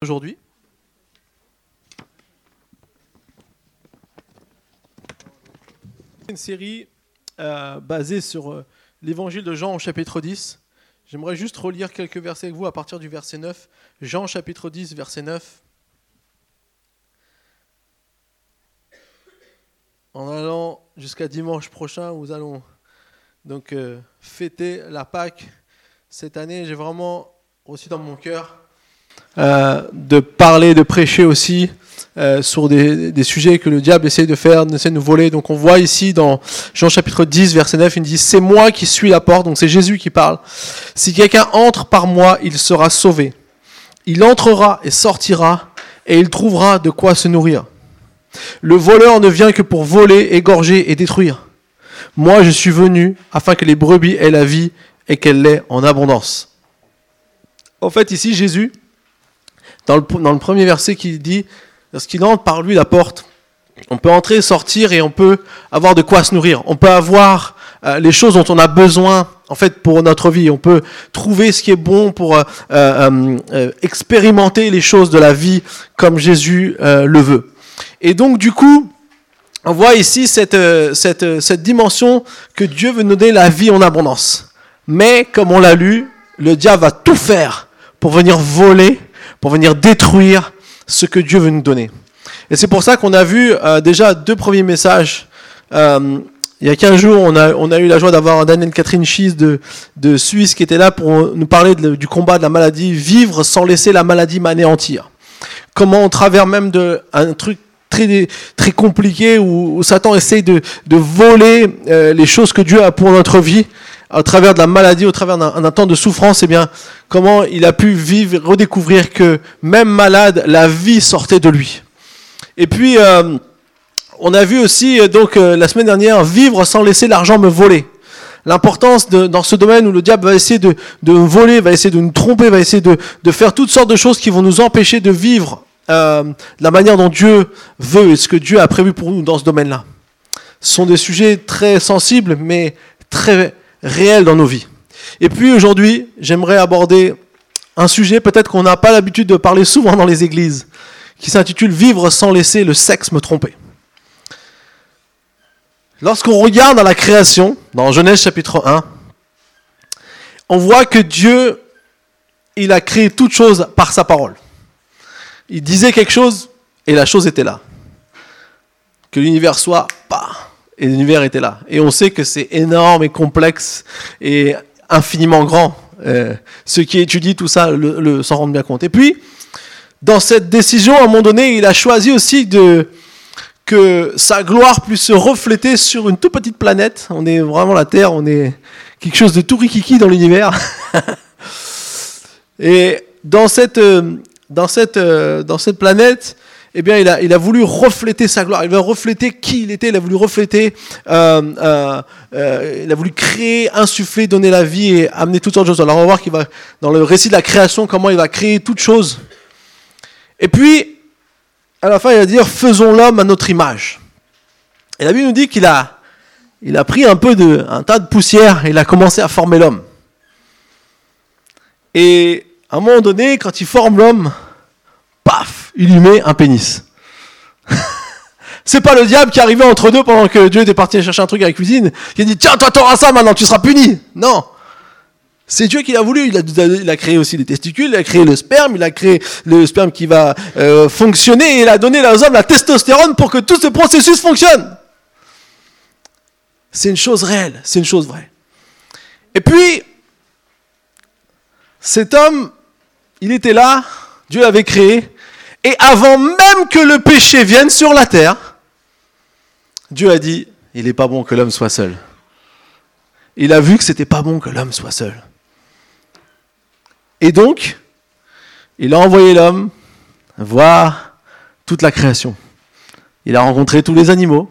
aujourd'hui. Une série euh, basée sur euh, l'évangile de Jean au chapitre 10. J'aimerais juste relire quelques versets avec vous à partir du verset 9. Jean chapitre 10, verset 9. En allant jusqu'à dimanche prochain, nous allons donc euh, fêter la Pâque. Cette année, j'ai vraiment aussi dans mon cœur de parler, de prêcher aussi euh, sur des, des, sujets que le diable essaie de faire, essaie de nous voler. Donc on voit ici dans Jean chapitre 10, verset 9, il dit, c'est moi qui suis la porte, donc c'est Jésus qui parle. Si quelqu'un entre par moi, il sera sauvé. Il entrera et sortira, et il trouvera de quoi se nourrir. Le voleur ne vient que pour voler, égorger et détruire. Moi, je suis venu afin que les brebis aient la vie et qu'elle l'ait en abondance. En fait, ici, Jésus, dans le, premier verset qui dit, lorsqu'il entre par lui la porte, on peut entrer, sortir et on peut avoir de quoi se nourrir. On peut avoir euh, les choses dont on a besoin en fait pour notre vie. On peut trouver ce qui est bon pour euh, euh, expérimenter les choses de la vie comme Jésus le veut. Et donc du coup, on voit ici cette dimension que Dieu veut nous donner la vie en abondance. Mais comme on l'a lu, le diable va tout faire pour venir voler, pour venir détruire ce que Dieu veut nous donner. Et c'est pour ça qu'on a vu euh, déjà deux premiers messages. Euh, il y a 15 jours, on a, eu la joie d'avoir Daniel Catherine Schiss de, Suisse qui était là pour nous parler du combat de la maladie, vivre sans laisser la maladie m'anéantir. Comment on travers même de un truc très, compliqué où, Satan essaye de, de voler euh, les choses que Dieu a pour notre vie, à travers de la maladie, au travers d'un temps de souffrance, eh bien, comment il a pu vivre, redécouvrir que même malade, la vie sortait de lui. Et puis, euh, on a vu aussi, donc, euh, la semaine dernière, vivre sans laisser l'argent me voler. L'importance dans ce domaine où le diable va essayer de, de voler, va essayer de nous tromper, va essayer de, de, faire toutes sortes de choses qui vont nous empêcher de vivre euh, la manière dont Dieu veut et ce que Dieu a prévu pour nous dans ce domaine-là. Ce sont des sujets très sensibles, mais très réel dans nos vies. Et puis aujourd'hui, j'aimerais aborder un sujet peut-être qu'on n'a pas l'habitude de parler souvent dans les églises, qui s'intitule Vivre sans laisser le sexe me tromper. Lorsqu'on regarde dans la création, dans Genèse chapitre 1, on voit que Dieu, il a créé toute chose par sa parole. Il disait quelque chose et la chose était là. Que l'univers soit, pas et l'univers était là. Et on sait que c'est énorme et complexe et infiniment grand. Euh, ceux qui étudient tout ça le, s'en rendent bien compte. Et puis, dans cette décision, à un moment donné, il a choisi aussi que sa gloire puisse se refléter sur une toute petite planète. On est vraiment la Terre, on est quelque chose de tout rikiki dans l'univers. et dans cette, dans cette, dans cette planète, eh bien, il a, il a voulu refléter sa gloire. Il a refléter qui il était. Il a voulu refléter, euh, euh, euh, il a voulu créer, insuffler, donner la vie et amener toutes sortes de choses. Alors, on va voir qu'il va, dans le récit de la création, comment il va créer toutes choses. Et puis, à la fin, il va dire, faisons l'homme à notre image. Et la Bible nous dit qu'il a, il a pris un peu de, un tas de poussière et il a commencé à former l'homme. Et à un moment donné, quand il forme l'homme, il lui met un pénis. c'est pas le diable qui arrivé entre deux pendant que Dieu était parti chercher un truc à la cuisine, qui a dit tiens, toi t'auras ça maintenant, tu seras puni. Non. C'est Dieu qui l'a voulu. Il a, il a, créé aussi les testicules, il a créé le sperme, il a créé le sperme qui va euh, fonctionner et il a donné aux hommes la testostérone pour que tout ce processus fonctionne. C'est une chose réelle, c'est une chose vraie. Et puis, cet homme, il était là, Dieu l'avait créé, et avant même que le péché vienne sur la terre, Dieu a dit, il n'est pas bon que l'homme soit seul. Il a vu que c'était pas bon que l'homme soit seul. Et donc, il a envoyé l'homme voir toute la création. Il a rencontré tous les animaux.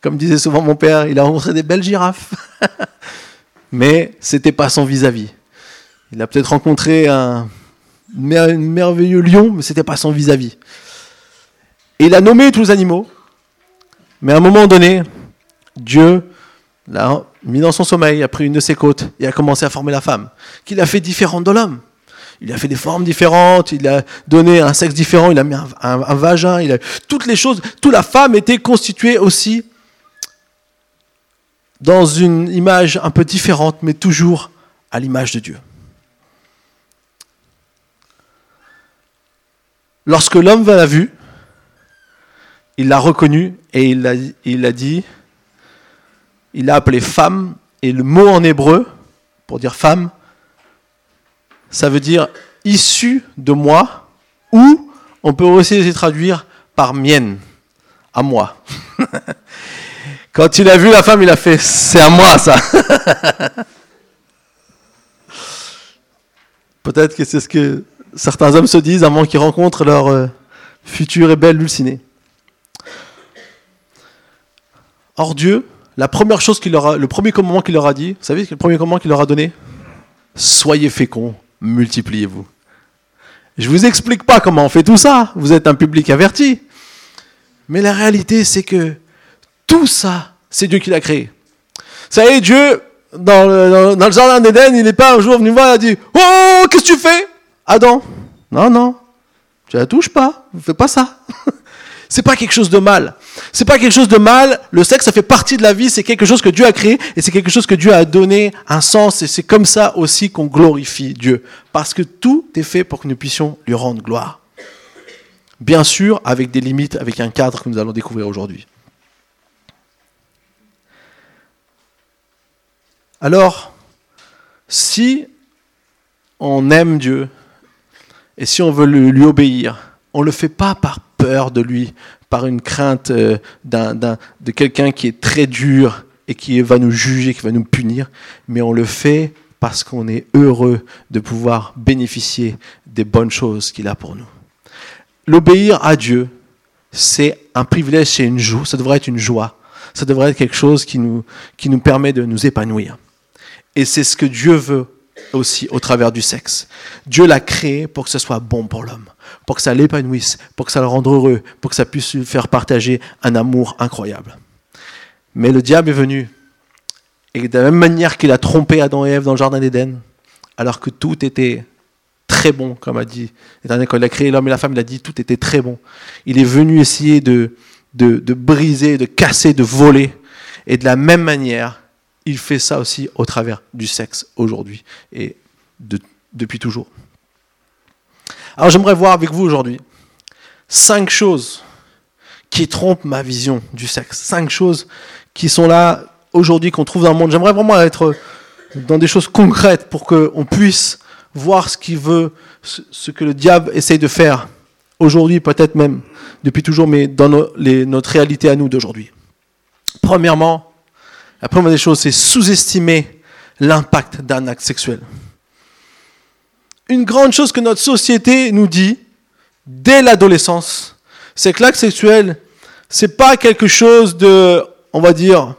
Comme disait souvent mon père, il a rencontré des belles girafes. Mais c'était pas son vis-à-vis. -vis. Il a peut-être rencontré un merveilleux lion, mais c'était pas son vis-à-vis. Et il a nommé tous les animaux, mais à un moment donné, Dieu l'a mis dans son sommeil, a pris une de ses côtes et a commencé à former la femme, qu'il a fait différente de l'homme. il a fait des formes différentes, il a donné un sexe différent, il a mis un, vagin, il a toutes les choses. Toute la femme était constituée aussi dans une image un peu différente, mais toujours à l'image de Dieu. Lorsque l'homme l'a vu, il l'a reconnu et il a, il a dit, il a appelé femme, et le mot en hébreu, pour dire femme, ça veut dire issu de moi, ou on peut aussi les traduire par mienne, à moi. Quand il a vu la femme, il a fait c'est à moi ça. Peut-être que c'est ce que certains hommes se disent avant qu'ils rencontrent leur euh, future et belle Dulcinée. Or Dieu, la première chose qu'il leur le premier commandement qu'il leur a dit, vous savez le premier commandement qu'il leur a donné? Soyez féconds, multipliez-vous. Je vous explique pas comment on fait tout ça, vous êtes un public averti. Mais la réalité, c'est que tout ça, c'est Dieu qui l'a créé. Y est, Dieu, dans le, dans le jardin d'Éden, il n'est pas un jour venu voir et a dit Oh, qu'est-ce que tu fais? Adam Non, non, tu la touches pas, fais pas ça. C'est pas quelque chose de mal. C'est pas quelque chose de mal. Le sexe, ça fait partie de la vie. C'est quelque chose que Dieu a créé et c'est quelque chose que Dieu a donné un sens. Et c'est comme ça aussi qu'on glorifie Dieu. Parce que tout est fait pour que nous puissions lui rendre gloire. Bien sûr, avec des limites, avec un cadre que nous allons découvrir aujourd'hui. Alors, si on aime Dieu et si on veut lui obéir, on ne le fait pas par peur de lui, par une crainte euh, de quelqu'un qui est très dur et qui va nous juger, qui va nous punir, mais on le fait parce qu'on est heureux de pouvoir bénéficier des bonnes choses qu'il a pour nous. L'obéir à Dieu, c'est un privilège, c'est une joie, ça devrait être une joie, ça devrait être quelque chose qui nous, qui nous permet de nous épanouir. Et c'est ce que Dieu veut aussi au travers du sexe. Dieu l'a créé pour que ce soit bon pour l'homme, pour que ça l'épanouisse, pour que ça le rende heureux, pour que ça puisse lui faire partager un amour incroyable. Mais le diable est venu, et de la même manière qu'il a trompé Adam et Ève dans le jardin d'Éden, alors que tout était très bon, comme a dit quand il a créé l'homme et la femme, il a dit tout était très bon. Il est venu essayer de, de, de briser, de casser, de voler. Et de la même manière, il fait ça aussi au travers du sexe aujourd'hui et depuis toujours. Alors j'aimerais voir avec vous aujourd'hui cinq choses qui trompent ma vision du sexe. Cinq choses qui sont là aujourd'hui, qu'on trouve dans le monde. J'aimerais vraiment être dans des choses concrètes pour qu'on puisse voir ce qu'il veut, ce que le diable essaye de faire aujourd'hui, peut-être même depuis toujours, mais dans notre réalité à nous d'aujourd'hui. Premièrement, la première des choses, c'est sous-estimer l'impact d'un acte sexuel. Une grande chose que notre société nous dit dès l'adolescence, c'est que l'acte sexuel, c'est pas quelque chose de, on va dire,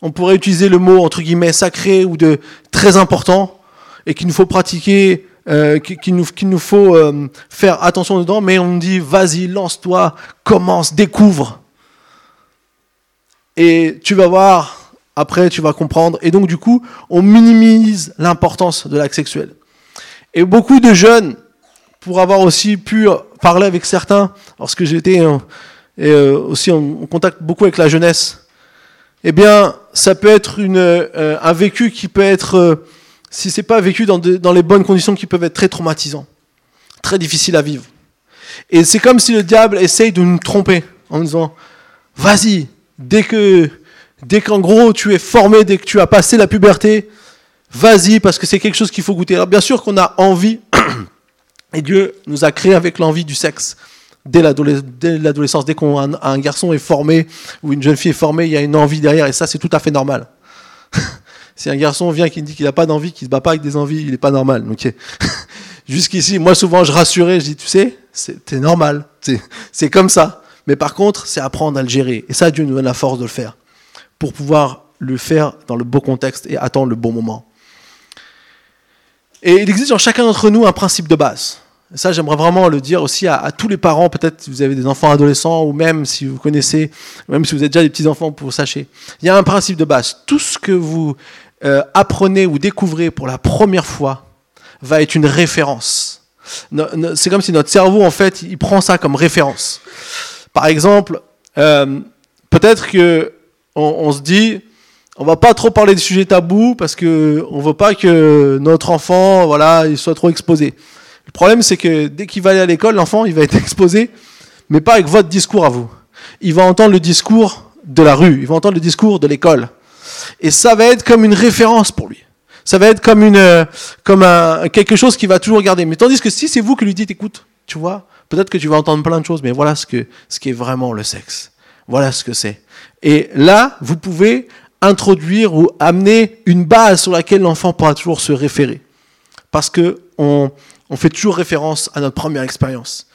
on pourrait utiliser le mot entre guillemets sacré ou de très important et qu'il nous faut pratiquer, euh, qu'il nous, nous, faut euh, faire attention dedans, mais on dit vas-y, lance-toi, commence, découvre. Et tu vas voir, après, tu vas comprendre. Et donc, du coup, on minimise l'importance de l'acte sexuel. Et beaucoup de jeunes, pour avoir aussi pu parler avec certains, lorsque j'étais euh, aussi en contact beaucoup avec la jeunesse, eh bien, ça peut être une, euh, un vécu qui peut être, euh, si c'est pas vécu dans, dans les bonnes conditions, qui peuvent être très traumatisants, très difficiles à vivre. Et c'est comme si le diable essaye de nous tromper en disant, vas-y, dès que Dès qu'en gros tu es formé, dès que tu as passé la puberté, vas-y parce que c'est quelque chose qu'il faut goûter. Alors bien sûr qu'on a envie, et Dieu nous a créé avec l'envie du sexe. Dès l'adolescence, dès qu'un un garçon est formé ou une jeune fille est formée, il y a une envie derrière et ça c'est tout à fait normal. si un garçon vient qui dit qu'il n'a pas d'envie, qu'il ne se bat pas avec des envies, il n'est pas normal. Jusqu'ici, moi souvent je rassurais, je dis, tu sais, c'est normal, c'est comme ça. Mais par contre, c'est apprendre à le gérer. Et ça, Dieu nous donne la force de le faire pour pouvoir le faire dans le beau contexte et attendre le bon moment. Et il existe en chacun d'entre nous un principe de base. Et ça, j'aimerais vraiment le dire aussi à, tous les parents, peut-être si vous avez des enfants adolescents ou même si vous connaissez, même si vous êtes déjà des petits-enfants, pour sachez. Il y a un principe de base. Tout ce que vous euh, apprenez ou découvrez pour la première fois va être une référence C'est comme si notre cerveau, en fait, il prend ça comme référence. Par exemple, euh, peut-être que on, se dit, on va pas trop parler des sujets tabous parce que on veut pas que notre enfant, voilà, il soit trop exposé. Le problème, c'est que dès qu'il va aller à l'école, l'enfant, il va être exposé, mais pas avec votre discours à vous. Il va entendre le discours de la rue, il va entendre le discours de l'école. Et ça va être comme une référence pour lui. Ça va être comme une, euh, comme un, quelque chose qui va toujours garder. Mais tandis que si c'est vous qui lui dites, écoute, tu vois, peut-être que tu vas entendre plein de choses, mais voilà ce que, ce qui est vraiment le sexe. Voilà ce que c'est. Et là, vous pouvez introduire ou amener une base sur laquelle l'enfant pourra toujours se référer. Parce que on, fait toujours référence à notre première expérience.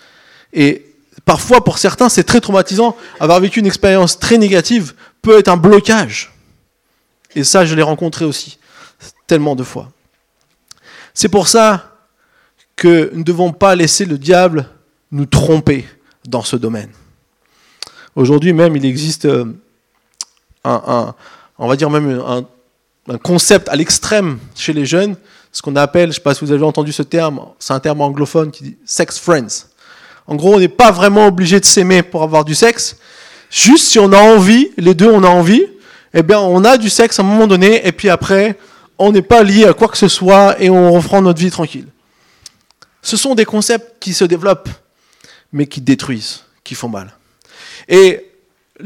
Et parfois, pour certains, c'est très traumatisant. Avoir vécu une expérience très négative peut être un blocage. Et ça, je l'ai rencontré aussi tellement de fois. C'est pour ça que nous ne devons pas laisser le diable nous tromper dans ce domaine. Aujourd'hui même, il existe euh, un, on va dire même un, un concept à l'extrême chez les jeunes, ce qu'on appelle, je ne sais pas si vous avez entendu ce terme, c'est un terme anglophone qui dit sex friends. En gros, on n'est pas vraiment obligé de s'aimer pour avoir du sexe. Juste si on a envie, les deux on a envie, eh bien on a du sexe à un moment donné, et puis après, on n'est pas lié à quoi que ce soit et on reprend notre vie tranquille. Ce sont des concepts qui se développent, mais qui détruisent, qui font mal. Et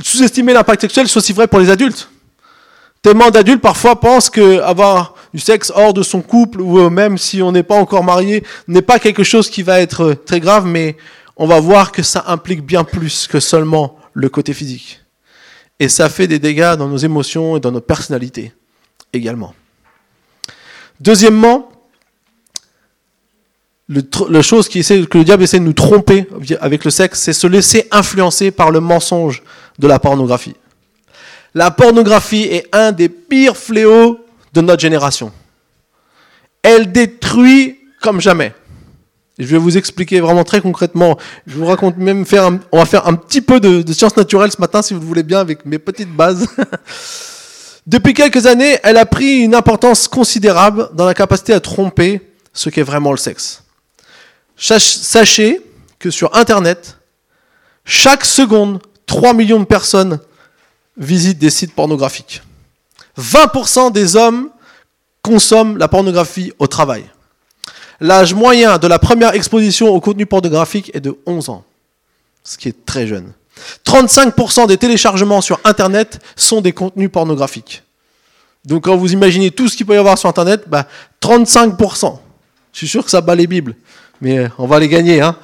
sous-estimer l'impact sexuel, c'est aussi vrai pour les adultes. Tellement d'adultes parfois pensent qu'avoir du sexe hors de son couple, ou même si on n'est pas encore marié, n'est pas quelque chose qui va être très grave, mais on va voir que ça implique bien plus que seulement le côté physique. Et ça fait des dégâts dans nos émotions et dans notre personnalité également. Deuxièmement, la chose qui essaie, que le diable essaie de nous tromper avec le sexe, c'est se laisser influencer par le mensonge de la pornographie. La pornographie est un des pires fléaux de notre génération. Elle détruit comme jamais. Je vais vous expliquer vraiment très concrètement. Je vous raconte même faire, on va faire un petit peu de, de sciences naturelles ce matin, si vous le voulez bien, avec mes petites bases. Depuis quelques années, elle a pris une importance considérable dans la capacité à tromper ce qu'est vraiment le sexe. Sachez que sur Internet, chaque seconde, 3 millions de personnes visitent des sites pornographiques. 20% des hommes consomment la pornographie au travail. L'âge moyen de la première exposition au contenu pornographique est de 11 ans, ce qui est très jeune. 35% des téléchargements sur Internet sont des contenus pornographiques. Donc quand vous imaginez tout ce qu'il peut y avoir sur Internet, bah, 35%. Je suis sûr que ça bat les Bibles, mais on va les gagner. Hein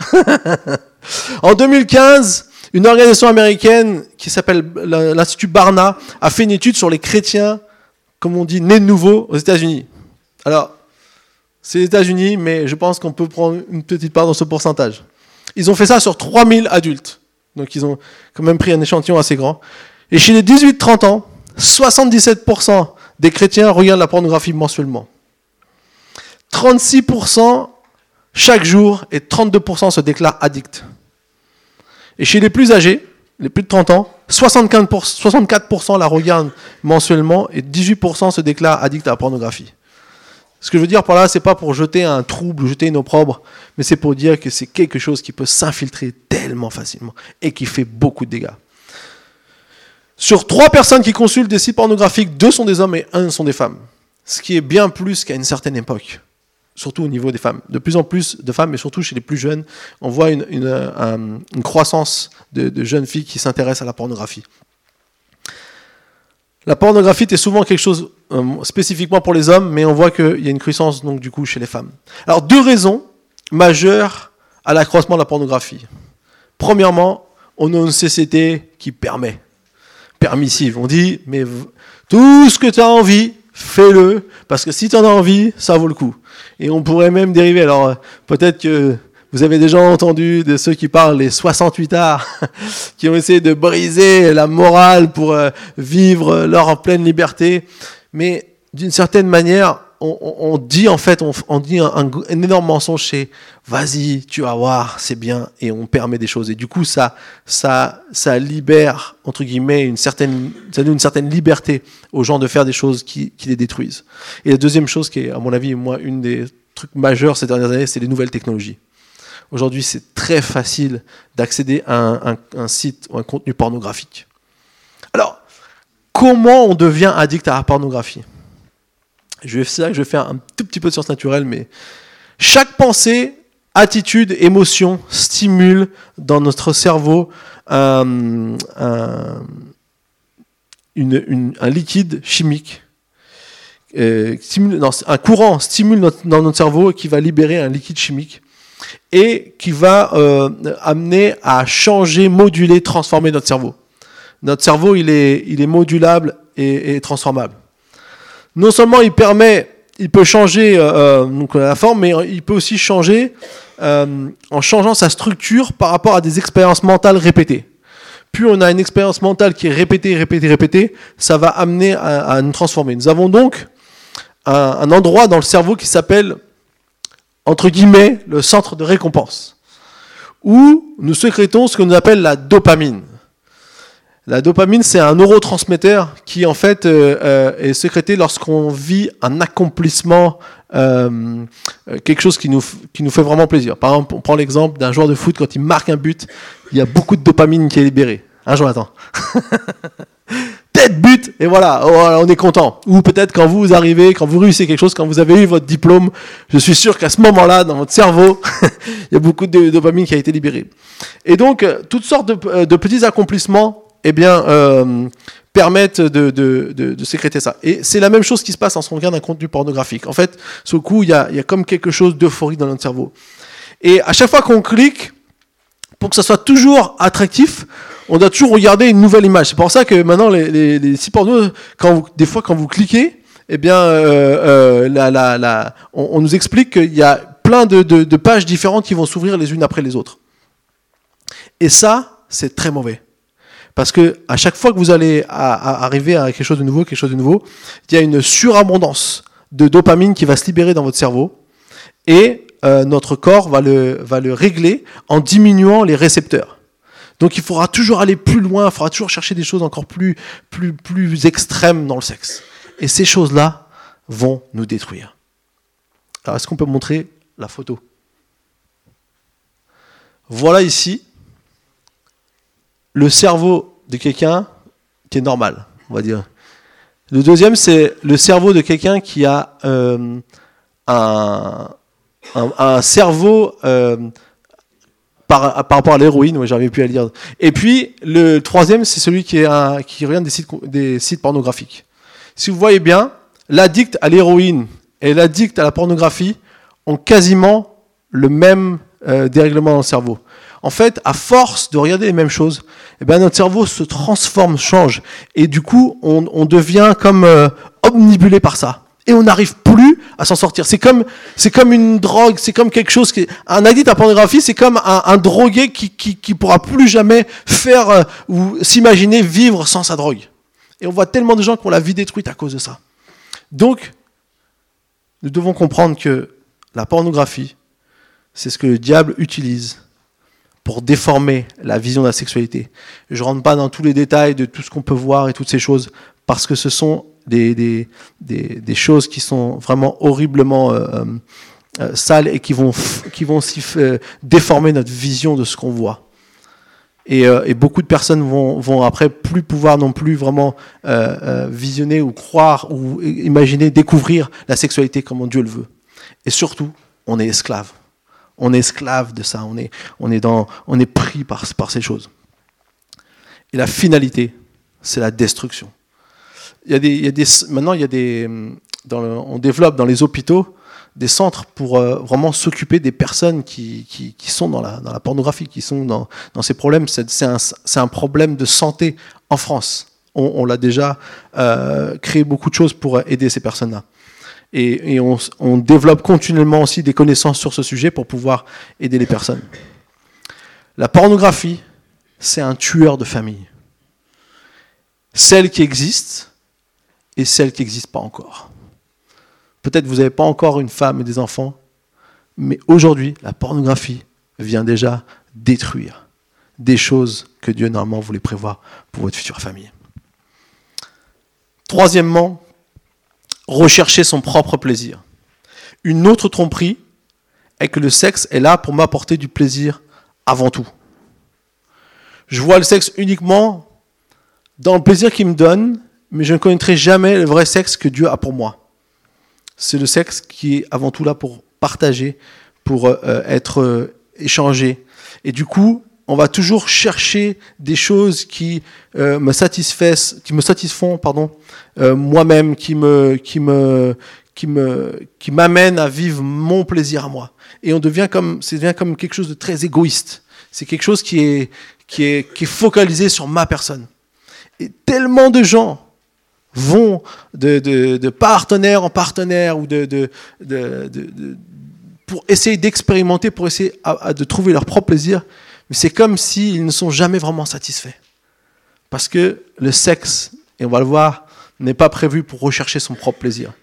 en 2015, une organisation américaine qui s'appelle l'Institut Barna a fait une étude sur les chrétiens, comme on dit, nés de nouveau aux États-Unis. Alors, c'est les États-Unis, mais je pense qu'on peut prendre une petite part dans ce pourcentage. Ils ont fait ça sur 3000 adultes. Donc ils ont quand même pris un échantillon assez grand. Et chez les 18-30 ans, 77% des chrétiens regardent la pornographie mensuellement. 36% chaque jour et 32% se déclarent addicts. Et chez les plus âgés, les plus de 30 ans, 64% la regardent mensuellement et 18% se déclarent addicts à la pornographie. Ce que je veux dire par là, c'est pas pour jeter un trouble, jeter une opprobre, mais c'est pour dire que c'est quelque chose qui peut s'infiltrer tellement facilement et qui fait beaucoup de dégâts. Sur trois personnes qui consultent des sites pornographiques, deux sont des hommes et un sont des femmes. Ce qui est bien plus qu'à une certaine époque, surtout au niveau des femmes. De plus en plus de femmes, mais surtout chez les plus jeunes, on voit une, croissance de, de jeunes filles qui s'intéressent à la pornographie. La pornographie est souvent quelque chose euh, spécifiquement pour les hommes, mais on voit qu'il y a une croissance donc du coup chez les femmes. Alors deux raisons majeures à l'accroissement de la pornographie. Premièrement, on a une société qui permet, permissive. On dit, mais tout ce que tu as envie, fais-le, parce que si tu en as envie, ça vaut le coup. Et on pourrait même dériver. Alors euh, peut-être que vous avez déjà entendu de ceux qui parlent les 68 arts, qui ont essayé de briser la morale pour euh, vivre leur pleine liberté. Mais d'une certaine manière, on, dit en fait, on, dit un, énorme mensonge, c'est vas-y, tu vas voir, c'est bien, et on permet des choses. Et du coup, ça, ça, ça libère entre guillemets une certaine, ça donne une certaine liberté aux gens de faire des choses qui, les détruisent. Et la deuxième chose qui est, à mon avis, moi, une des trucs majeurs ces dernières années, c'est les nouvelles technologies. Aujourd'hui, c'est très facile d'accéder à un, site ou un contenu pornographique. Alors, comment on devient addict à la pornographie? Je vais, je vais faire un tout petit peu de science naturelle, mais chaque pensée, attitude, émotion stimule dans notre cerveau un, liquide chimique. Euh, un courant stimule dans notre cerveau qui va libérer un liquide chimique et qui va euh, amener à changer, moduler, transformer notre cerveau. Notre cerveau, il est modulable et, transformable. Non seulement il permet, il peut changer euh, euh, donc la forme, mais il peut aussi changer en changeant sa structure par rapport à des expériences mentales répétées. Plus on a une expérience mentale qui est répétée, répétée, répétée, ça va amener à, nous transformer. Nous avons donc un endroit dans le cerveau qui s'appelle entre guillemets, le centre de récompense, où nous sécrétons ce que nous appelle la dopamine. La dopamine, c'est un neurotransmetteur qui, en fait, euh, euh, est sécrété lorsqu'on vit un accomplissement, euh, quelque chose qui nous, qui nous fait vraiment plaisir. Par exemple, on prend l'exemple d'un joueur de foot, quand il marque un but, il y a beaucoup de dopamine qui est libérée. Un jour, attends. tête but et voilà, on est content. Ou peut-être quand vous arrivez, quand vous réussissez quelque chose, quand vous avez eu votre diplôme, je suis sûr qu'à ce moment-là, dans votre cerveau, il y a beaucoup de dopamine qui a été libérée. Et donc, euh, toutes sortes de, euh, petits accomplissements, eh bien, euh, permettent de, de, sécréter ça. Et c'est la même chose qui se passe en ce qu'on regarde un contenu pornographique. En fait, ce coup, il y a, y a comme quelque chose d'euphorie dans notre cerveau. Et à chaque fois qu'on clique, pour que ça soit toujours attractif, on doit toujours regarder une nouvelle image. C'est pour ça que maintenant, les, les, sites porno, quand des fois, quand vous cliquez, eh bien, euh, euh, on, nous explique qu'il y a plein de, pages différentes qui vont s'ouvrir les unes après les autres. Et ça, c'est très mauvais. Parce que à chaque fois que vous allez arriver à quelque chose de nouveau, quelque chose de nouveau, il y a une surabondance de dopamine qui va se libérer dans votre cerveau. Et euh, notre corps va le, va le régler en diminuant les récepteurs. Donc il faudra toujours aller plus loin, il faudra toujours chercher des choses encore plus, plus, plus extrêmes dans le sexe. Et ces choses-là vont nous détruire. Alors est-ce qu'on peut montrer la photo? Voilà ici le cerveau de quelqu'un qui est normal, on va dire. Le deuxième, c'est le cerveau de quelqu'un qui a euh, un, cerveau euh, par, rapport à l'héroïne, ouais, j'arrivais plus à lire. Et puis, le troisième, c'est celui qui, est sites, des sites pornographiques. Si vous voyez bien, l'addict à l'héroïne et l'addict à la pornographie ont quasiment le même euh, dérèglement dans le cerveau. En fait, à force de regarder les mêmes choses, eh ben, notre cerveau se transforme, change. Et du coup, on, devient comme euh, omnibulé par ça et on n'arrive plus à s'en sortir. C'est comme, c'est comme une drogue, c'est comme quelque chose qui, un addict à pornographie, c'est comme un, drogué qui, qui, pourra plus jamais faire euh, ou s'imaginer vivre sans sa drogue. Et on voit tellement de gens qui ont la vie détruite à cause de ça. Donc, nous devons comprendre que la pornographie, c'est ce que le diable utilise pour déformer la vision de la sexualité. Je ne rentre pas dans tous les détails de tout ce qu'on peut voir et toutes ces choses, parce que ce sont des, des, des, choses qui sont vraiment horriblement euh, euh, euh, sales et qui vont, qui vont déformer notre vision de ce qu'on voit. Et, beaucoup de personnes vont, vont, après plus pouvoir non plus vraiment visionner ou croire ou imaginer, découvrir la sexualité comme Dieu le veut. Et surtout, on est esclave. On est esclave de ça. On est, on est, dans, on est pris par, par ces choses. Et la finalité, c'est la destruction il y a des, il y a des, maintenant, il y a des, on développe dans les hôpitaux des centres pour euh, vraiment s'occuper des personnes qui, qui, qui, sont dans la, dans la pornographie, qui sont dans, dans ces problèmes. C'est un, un, problème de santé en France. On, on l'a déjà euh, créé beaucoup de choses pour aider ces personnes-là. Et, on, développe continuellement aussi des connaissances sur ce sujet pour pouvoir aider les personnes. La pornographie, c'est un tueur de famille. Celle qui existe, et celles qui n'existent pas encore. Peut-être vous n'avez pas encore une femme et des enfants, mais aujourd'hui, la pornographie vient déjà détruire des choses que Dieu normalement voulait prévoir pour votre future famille. Troisièmement, rechercher son propre plaisir. Une autre tromperie, est que le sexe est là pour m'apporter du plaisir avant tout. Je vois le sexe uniquement dans le plaisir qu'il me donne, mais je ne connaîtrai jamais le vrai sexe que Dieu a pour moi. C'est le sexe qui est avant tout là pour partager, pour euh, être euh, échangé. Et du coup, on va toujours chercher des choses qui euh, me satisfont, pardon, moi-même, qui me, m'amènent à vivre mon plaisir à moi. Et on devient comme, ça devient comme quelque chose de très égoïste. C'est quelque chose qui est, qui est, focalisé sur ma personne. Et tellement de gens vont de, partenaire en partenaire ou de pour essayer d'expérimenter, pour essayer de trouver leur propre plaisir, mais c'est comme s'ils ne sont jamais vraiment satisfaits. Parce que le sexe, et on va le voir, n'est pas prévu pour rechercher son propre plaisir.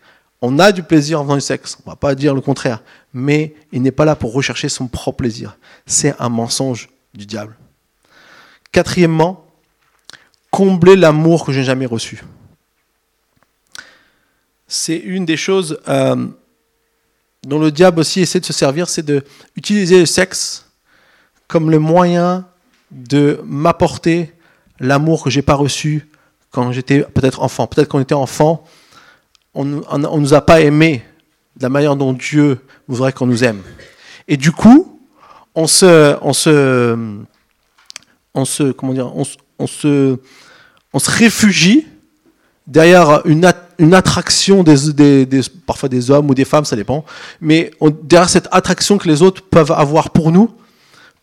On a du plaisir en faisant du sexe, on ne va pas dire le contraire, mais il n'est pas là pour rechercher son propre plaisir. C'est un mensonge du diable. Quatrièmement, combler l'amour que je n'ai jamais reçu. C'est une des choses euh, dont le diable aussi essaie de se servir, c'est d'utiliser le sexe comme le moyen de m'apporter l'amour que j'ai pas reçu quand j'étais peut-être enfant. Peut-être qu'on était enfant, on ne nous a pas aimés de la manière dont Dieu voudrait qu'on nous aime. Et du coup, on se, on se, on se, comment dire, on, se, on se réfugie derrière une, attraction des, parfois des hommes ou des femmes, ça dépend, mais derrière cette attraction que les autres peuvent avoir pour nous,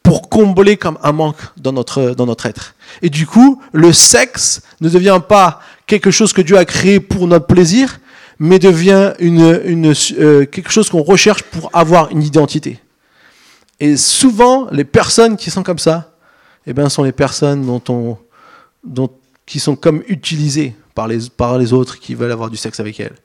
pour combler comme un manque dans notre, dans notre être. Et du coup, le sexe ne devient pas quelque chose que Dieu a créé pour notre plaisir, mais devient une, une, euh, quelque chose qu'on recherche pour avoir une identité. Et souvent, les personnes qui sont comme ça, eh bien, sont les personnes dont on, dont, qui sont comme utilisées par les, par les autres qui veulent avoir du sexe avec elles.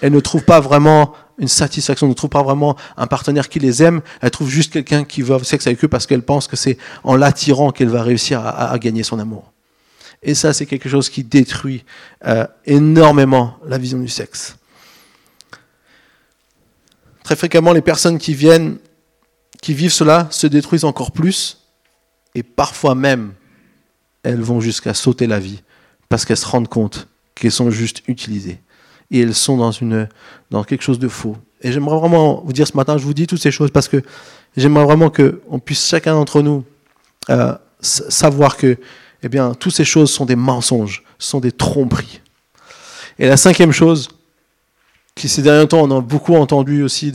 Elles ne trouvent pas vraiment une satisfaction, ne trouvent pas vraiment un partenaire qui les aime, elles trouvent juste quelqu'un qui veut avoir sexe avec eux parce qu'elles pensent que c'est en l'attirant qu'elle va réussir à, gagner son amour. Et ça, c'est quelque chose qui détruit euh, énormément la vision du sexe. Très fréquemment, les personnes qui viennent, qui vivent cela, se détruisent encore plus, et parfois même, elles vont jusqu'à sauter la vie parce qu'elles se rendent compte qu'elles sont juste utilisées. Et elles sont dans, une, dans quelque chose de faux. Et j'aimerais vraiment vous dire ce matin, je vous dis toutes ces choses parce que j'aimerais vraiment qu'on puisse chacun d'entre nous euh, savoir que eh bien, toutes ces choses sont des mensonges, sont des tromperies. Et la cinquième chose, qui ces derniers temps on a beaucoup entendu aussi,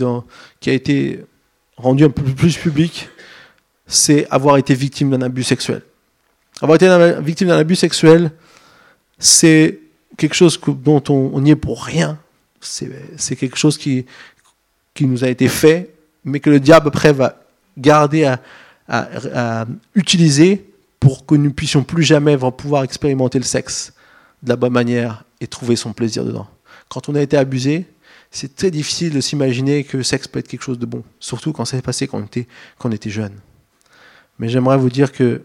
qui a été rendue un peu plus publique, c'est avoir été victime d'un abus sexuel. Avoir été victime d'un abus sexuel, c'est quelque chose dont on n'y est pour rien. C'est quelque chose qui, qui nous a été fait, mais que le diable après va garder à, à, utiliser pour que nous puissions plus jamais pouvoir expérimenter le sexe de la bonne manière et trouver son plaisir dedans. Quand on a été abusé, c'est très difficile de s'imaginer que le sexe peut être quelque chose de bon, surtout quand ça s'est passé quand on était, quand on était jeune. Mais j'aimerais vous dire que,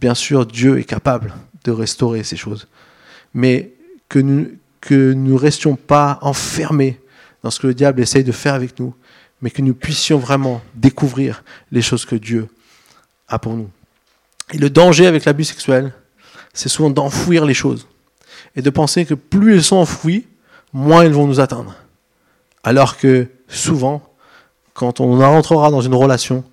bien sûr, Dieu est capable de restaurer ces choses mais que nous que nous restions pas enfermés dans ce que le diable essaye de faire avec nous, mais que nous puissions vraiment découvrir les choses que Dieu a pour nous. Et le danger avec l'abus sexuel, c'est souvent d'enfouir les choses et de penser que plus elles sont enfouies, moins elles vont nous atteindre. Alors que souvent, quand on rentrera dans une relation,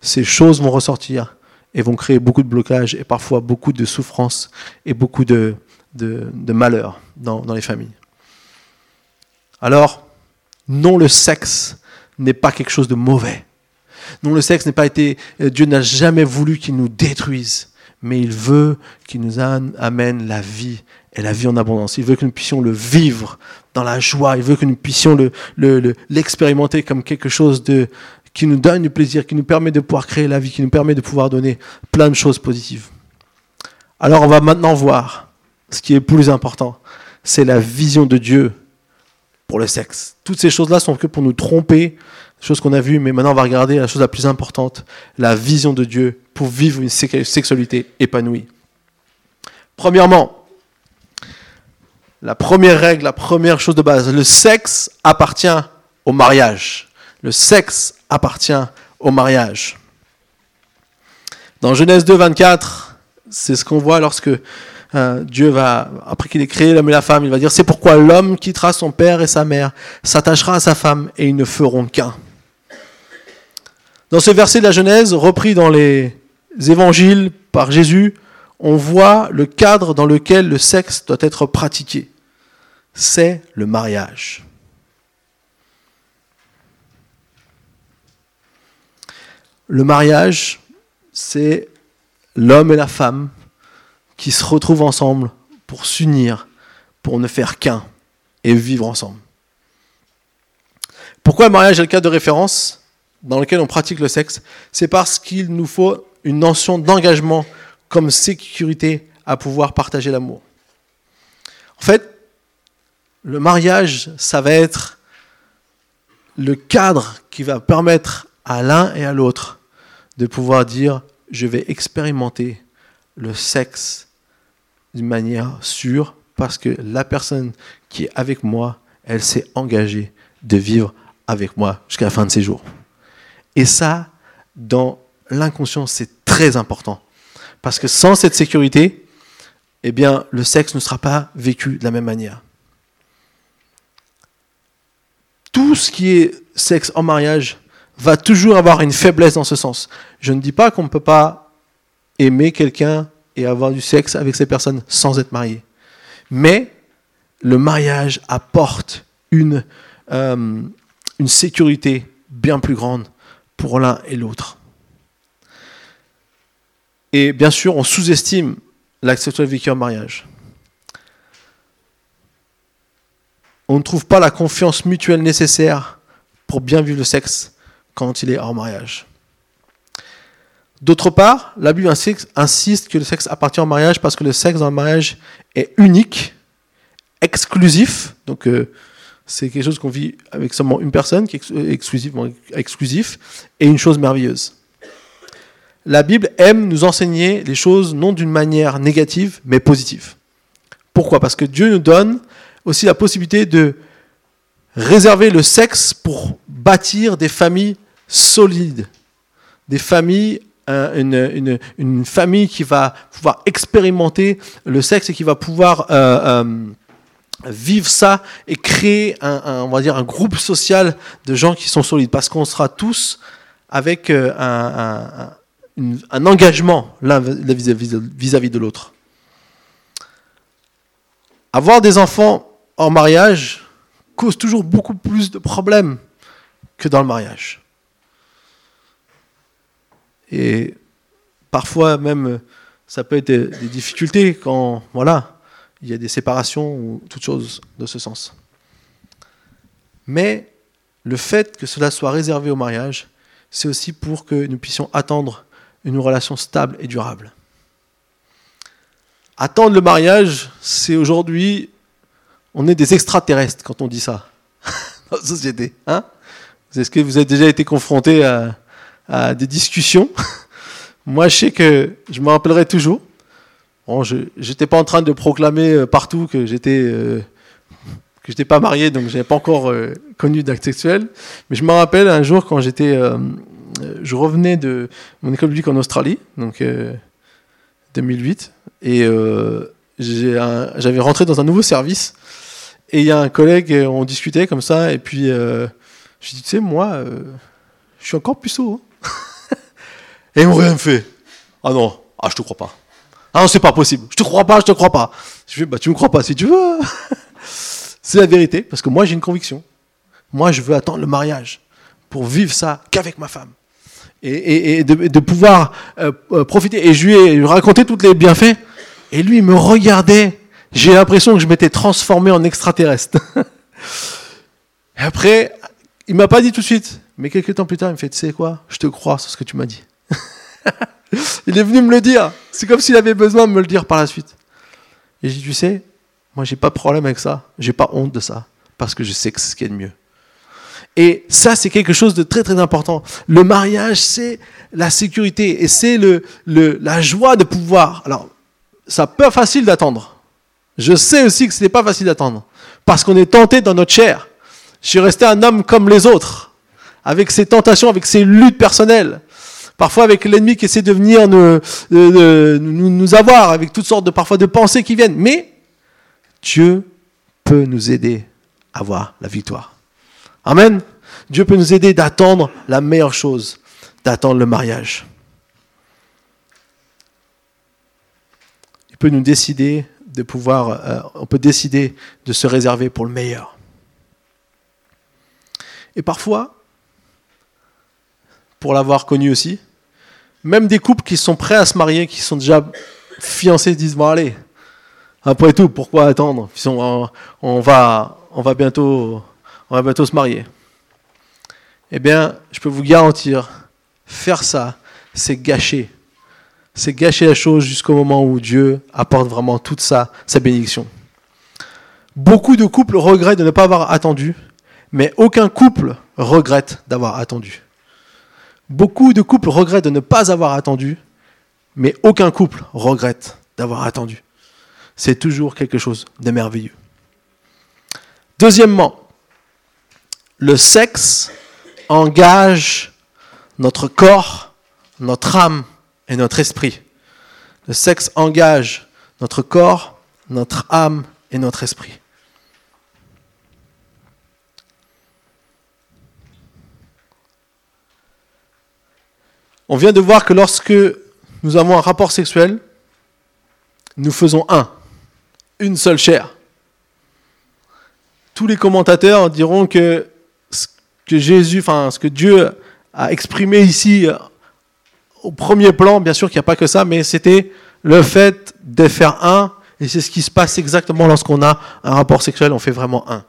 ces choses vont ressortir et vont créer beaucoup de blocages et parfois beaucoup de souffrances et beaucoup de, de, malheur dans, les familles. Alors, non, le sexe n'est pas quelque chose de mauvais. Non, le sexe n'est pas été. Euh, Dieu n'a jamais voulu qu'il nous détruise, mais il veut qu'il nous amène la vie et la vie en abondance. Il veut que nous puissions le vivre dans la joie. Il veut que nous puissions l'expérimenter le, comme quelque chose de, qui nous donne du plaisir, qui nous permet de pouvoir créer la vie, qui nous permet de pouvoir donner plein de choses positives. Alors on va maintenant voir ce qui est plus important, c'est la vision de Dieu pour le sexe. Toutes ces choses-là sont que pour nous tromper, choses qu'on a vues, mais maintenant on va regarder la chose la plus importante, la vision de Dieu pour vivre une sexualité épanouie. Premièrement, la première règle, la première chose de base, le sexe appartient au mariage. Le sexe appartient au mariage. Dans Genèse 2, 24, c'est ce qu'on voit lorsque euh, Dieu va, après qu'il ait créé l'homme et la femme, il va dire, c'est pourquoi l'homme quittera son père et sa mère, s'attachera à sa femme, et ils ne feront qu'un. Dans ce verset de la Genèse, repris dans les évangiles par Jésus, on voit le cadre dans lequel le sexe doit être pratiqué. C'est le mariage. Le mariage, c'est l'homme et la femme qui se retrouvent ensemble pour s'unir, pour ne faire qu'un et vivre ensemble. Pourquoi le mariage est le cas de référence dans lequel on pratique le sexe? C'est parce qu'il nous faut une notion d'engagement comme sécurité à pouvoir partager l'amour. En fait, le mariage, ça va être le cadre qui va permettre à l'un et à l'autre de pouvoir dire je vais expérimenter le sexe d'une manière sûre parce que la personne qui est avec moi, elle s'est engagée de vivre avec moi jusqu'à la fin de ses jours. Et ça, dans l'inconscient, c'est très important. Parce que sans cette sécurité, eh bien, le sexe ne sera pas vécu de la même manière. Tout ce qui est sexe en mariage va toujours avoir une faiblesse dans ce sens. Je ne dis pas qu'on ne peut pas aimer quelqu'un et avoir du sexe avec ces personnes sans être marié. Mais le mariage apporte une, euh, sécurité bien plus grande pour l'un et l'autre. Et bien sûr, on sous-estime l'acte sexuel vécu en mariage. On ne trouve pas la confiance mutuelle nécessaire pour bien vivre le sexe quand il est hors mariage. D'autre part, la Bible insiste que le sexe appartient au mariage parce que le sexe dans le mariage est unique, exclusif. Donc, euh, c'est quelque chose qu'on vit avec seulement une personne, qui est exclusivement exclusif, et une chose merveilleuse. La Bible aime nous enseigner les choses non d'une manière négative, mais positive. Pourquoi? Parce que Dieu nous donne aussi la possibilité de réserver le sexe pour bâtir des familles solides, des familles une, une, famille qui va pouvoir expérimenter le sexe et qui va pouvoir euh, euh, vivre ça et créer un, groupe social de gens qui sont solides parce qu'on sera tous avec euh, un, un, engagement l'un vis-à-vis de l'autre. Avoir des enfants en mariage cause toujours beaucoup plus de problèmes que dans le mariage. Et parfois même, ça peut être des difficultés quand, voilà, il y a des séparations ou toutes choses de ce sens. Mais le fait que cela soit réservé au mariage, c'est aussi pour que nous puissions attendre une relation stable et durable. Attendre le mariage, c'est aujourd'hui, on est des extraterrestres quand on dit ça dans la société. Hein? Est-ce que vous avez déjà été confronté à, à des discussions. Moi, je sais que je me rappellerai toujours. Bon, je n'étais pas en train de proclamer euh, partout que j'étais euh, que pas marié, donc je n'avais pas encore euh, connu d'acte sexuel. Mais je me rappelle un jour quand j'étais, je revenais de mon école publique en Australie, donc 2008, et j'avais rentré dans un nouveau service. Et il y a un collègue, on discutait comme ça, et puis je dis, tu sais, moi, je suis encore puceau. Hein. Et ils m'ont rien fait. Ah non, ah je te crois pas. Ah non, c'est pas possible. Je te crois pas, je te crois pas. Je fais, bah tu me crois pas si tu veux. c'est la vérité, parce que moi j'ai une conviction. Moi je veux attendre le mariage pour vivre ça qu'avec ma femme. Et, de, pouvoir euh, euh, profiter. Et je lui ai raconté tous les bienfaits. Et lui, il me regardait. J'ai l'impression que je m'étais transformé en extraterrestre. et après, il m'a pas dit tout de suite. Mais quelques temps plus tard, il me fait, tu sais quoi? Je te crois sur ce que tu m'as dit. il est venu me le dire. C'est comme s'il avait besoin de me le dire par la suite. Et j'ai dit, tu sais, moi j'ai pas de problème avec ça. J'ai pas honte de ça. Parce que je sais que c'est ce qui est de mieux. Et ça, c'est quelque chose de très très important. Le mariage, c'est la sécurité et c'est le, la joie de pouvoir. Alors, ça peut être facile d'attendre. Je sais aussi que ce n'est pas facile d'attendre. Parce qu'on est tenté dans notre chair. Je suis resté un homme comme les autres avec ses tentations, avec ses luttes personnelles, parfois avec l'ennemi qui essaie de venir nous, nous, avoir, avec toutes sortes de parfois de pensées qui viennent. Mais Dieu peut nous aider à avoir la victoire. Amen. Dieu peut nous aider d'attendre la meilleure chose, d'attendre le mariage. Il peut nous décider de pouvoir, euh, on peut décider de se réserver pour le meilleur. Et parfois, pour l'avoir connu aussi, même des couples qui sont prêts à se marier, qui sont déjà fiancés, disent bon allez, après tout, pourquoi attendre? On va, on va bientôt, on va bientôt se marier. Eh bien, je peux vous garantir, faire ça, c'est gâcher. C'est gâcher la chose jusqu'au moment où Dieu apporte vraiment toute ça, sa bénédiction. Beaucoup de couples regrettent de ne pas avoir attendu, mais aucun couple regrette d'avoir attendu. Beaucoup de couples regrettent de ne pas avoir attendu, mais aucun couple regrette d'avoir attendu. C'est toujours quelque chose de merveilleux. Deuxièmement, le sexe engage notre corps, notre âme et notre esprit. Le sexe engage notre corps, notre âme et notre esprit. On vient de voir que lorsque nous avons un rapport sexuel, nous faisons un, une seule chair. Tous les commentateurs diront que ce que Jésus, enfin que Dieu a exprimé ici euh, au premier plan, bien sûr qu'il n'y a pas que ça, mais c'était le fait de faire un, et c'est ce qui se passe exactement lorsqu'on a un rapport sexuel, on fait vraiment un.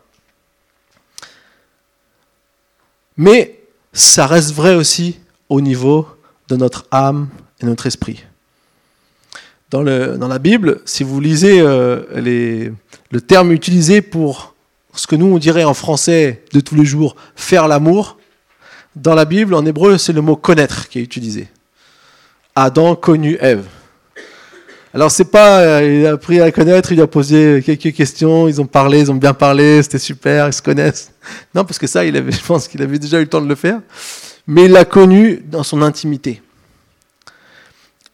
Mais ça reste vrai aussi au niveau de notre âme et notre esprit. Dans, le, dans la Bible, si vous lisez euh, les, le terme utilisé pour ce que nous on dirait en français de tous les jours, faire l'amour, dans la Bible, en hébreu, c'est le mot connaître qui est utilisé. Adam connu Ève. Alors c'est pas, euh, il a appris à connaître, il a posé quelques questions, ils ont parlé, ils ont bien parlé, c'était super, ils se connaissent. Non, parce que ça, il avait, je pense qu'il avait déjà eu le temps de le faire mais il l'a connu dans son intimité.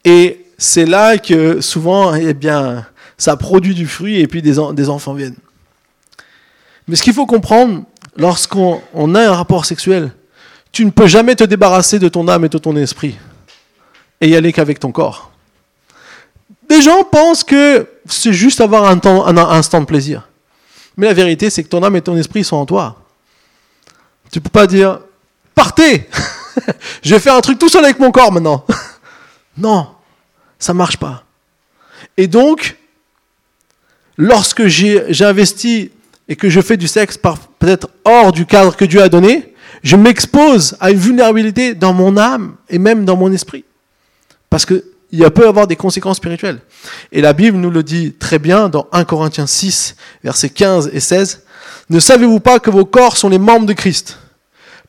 Et c'est là que souvent, eh bien, ça produit du fruit et puis des, enfants viennent. Mais ce qu'il faut comprendre, lorsqu'on a un rapport sexuel, tu ne peux jamais te débarrasser de ton âme et de ton esprit et y aller qu'avec ton corps. Des gens pensent que c'est juste avoir un, un instant de plaisir. Mais la vérité, c'est que ton âme et ton esprit sont en toi. Tu ne peux pas dire, partez Je vais faire un truc tout seul avec mon corps maintenant. non, ça ne marche pas. Et donc, lorsque j'ai investi et que je fais du sexe peut-être hors du cadre que Dieu a donné, je m'expose à une vulnérabilité dans mon âme et même dans mon esprit. Parce qu'il peut y avoir des conséquences spirituelles. Et la Bible nous le dit très bien dans 1 Corinthiens 6, versets 15 et 16. Ne savez-vous pas que vos corps sont les membres de Christ?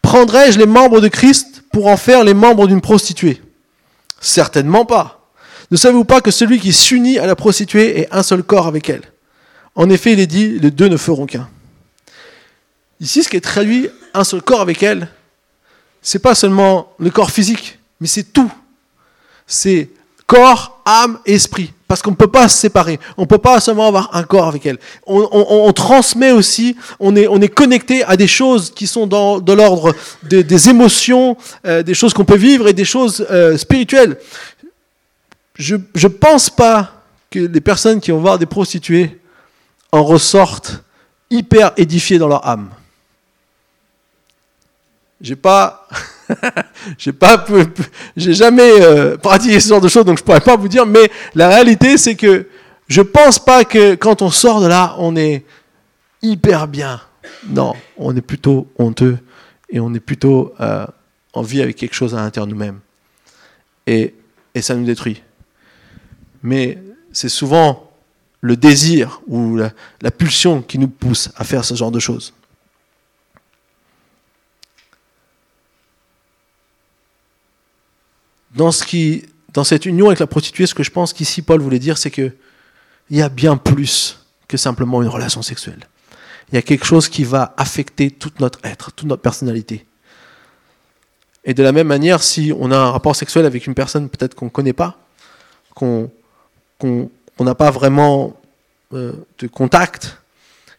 Prendrais-je les membres de Christ pour en faire les membres d'une prostituée? Certainement pas. Ne savez-vous pas que celui qui s'unit à la prostituée est un seul corps avec elle? En effet, il est dit, les deux ne feront qu'un. Ici, ce qui est traduit, un seul corps avec elle, c'est pas seulement le corps physique, mais c'est tout. C'est corps, âme, esprit parce qu'on ne peut pas se séparer. On ne peut pas seulement avoir un corps avec elle. On, transmet aussi, on est, on est connecté à des choses qui sont dans, de l'ordre des émotions, euh, des choses qu'on peut vivre et des choses euh, spirituelles. Je ne pense pas que les personnes qui vont voir des prostituées en ressortent hyper édifiées dans leur âme. J'ai pas, j'ai pas, j'ai jamais euh, pratiqué ce genre de choses, donc je pourrais pas vous dire. Mais la réalité, c'est que je pense pas que quand on sort de là, on est hyper bien. Non, on est plutôt honteux et on est plutôt euh, en vie avec quelque chose à l'intérieur de nous-mêmes. Et, ça nous détruit. Mais c'est souvent le désir ou la pulsion qui nous pousse à faire ce genre de choses. Dans, ce qui, dans cette union avec la prostituée, ce que je pense qu'ici Paul voulait dire, c'est qu'il y a bien plus que simplement une relation sexuelle. Il y a quelque chose qui va affecter tout notre être, toute notre personnalité. Et de la même manière, si on a un rapport sexuel avec une personne peut-être qu'on ne connaît pas, qu'on n'a pas vraiment euh, de contact,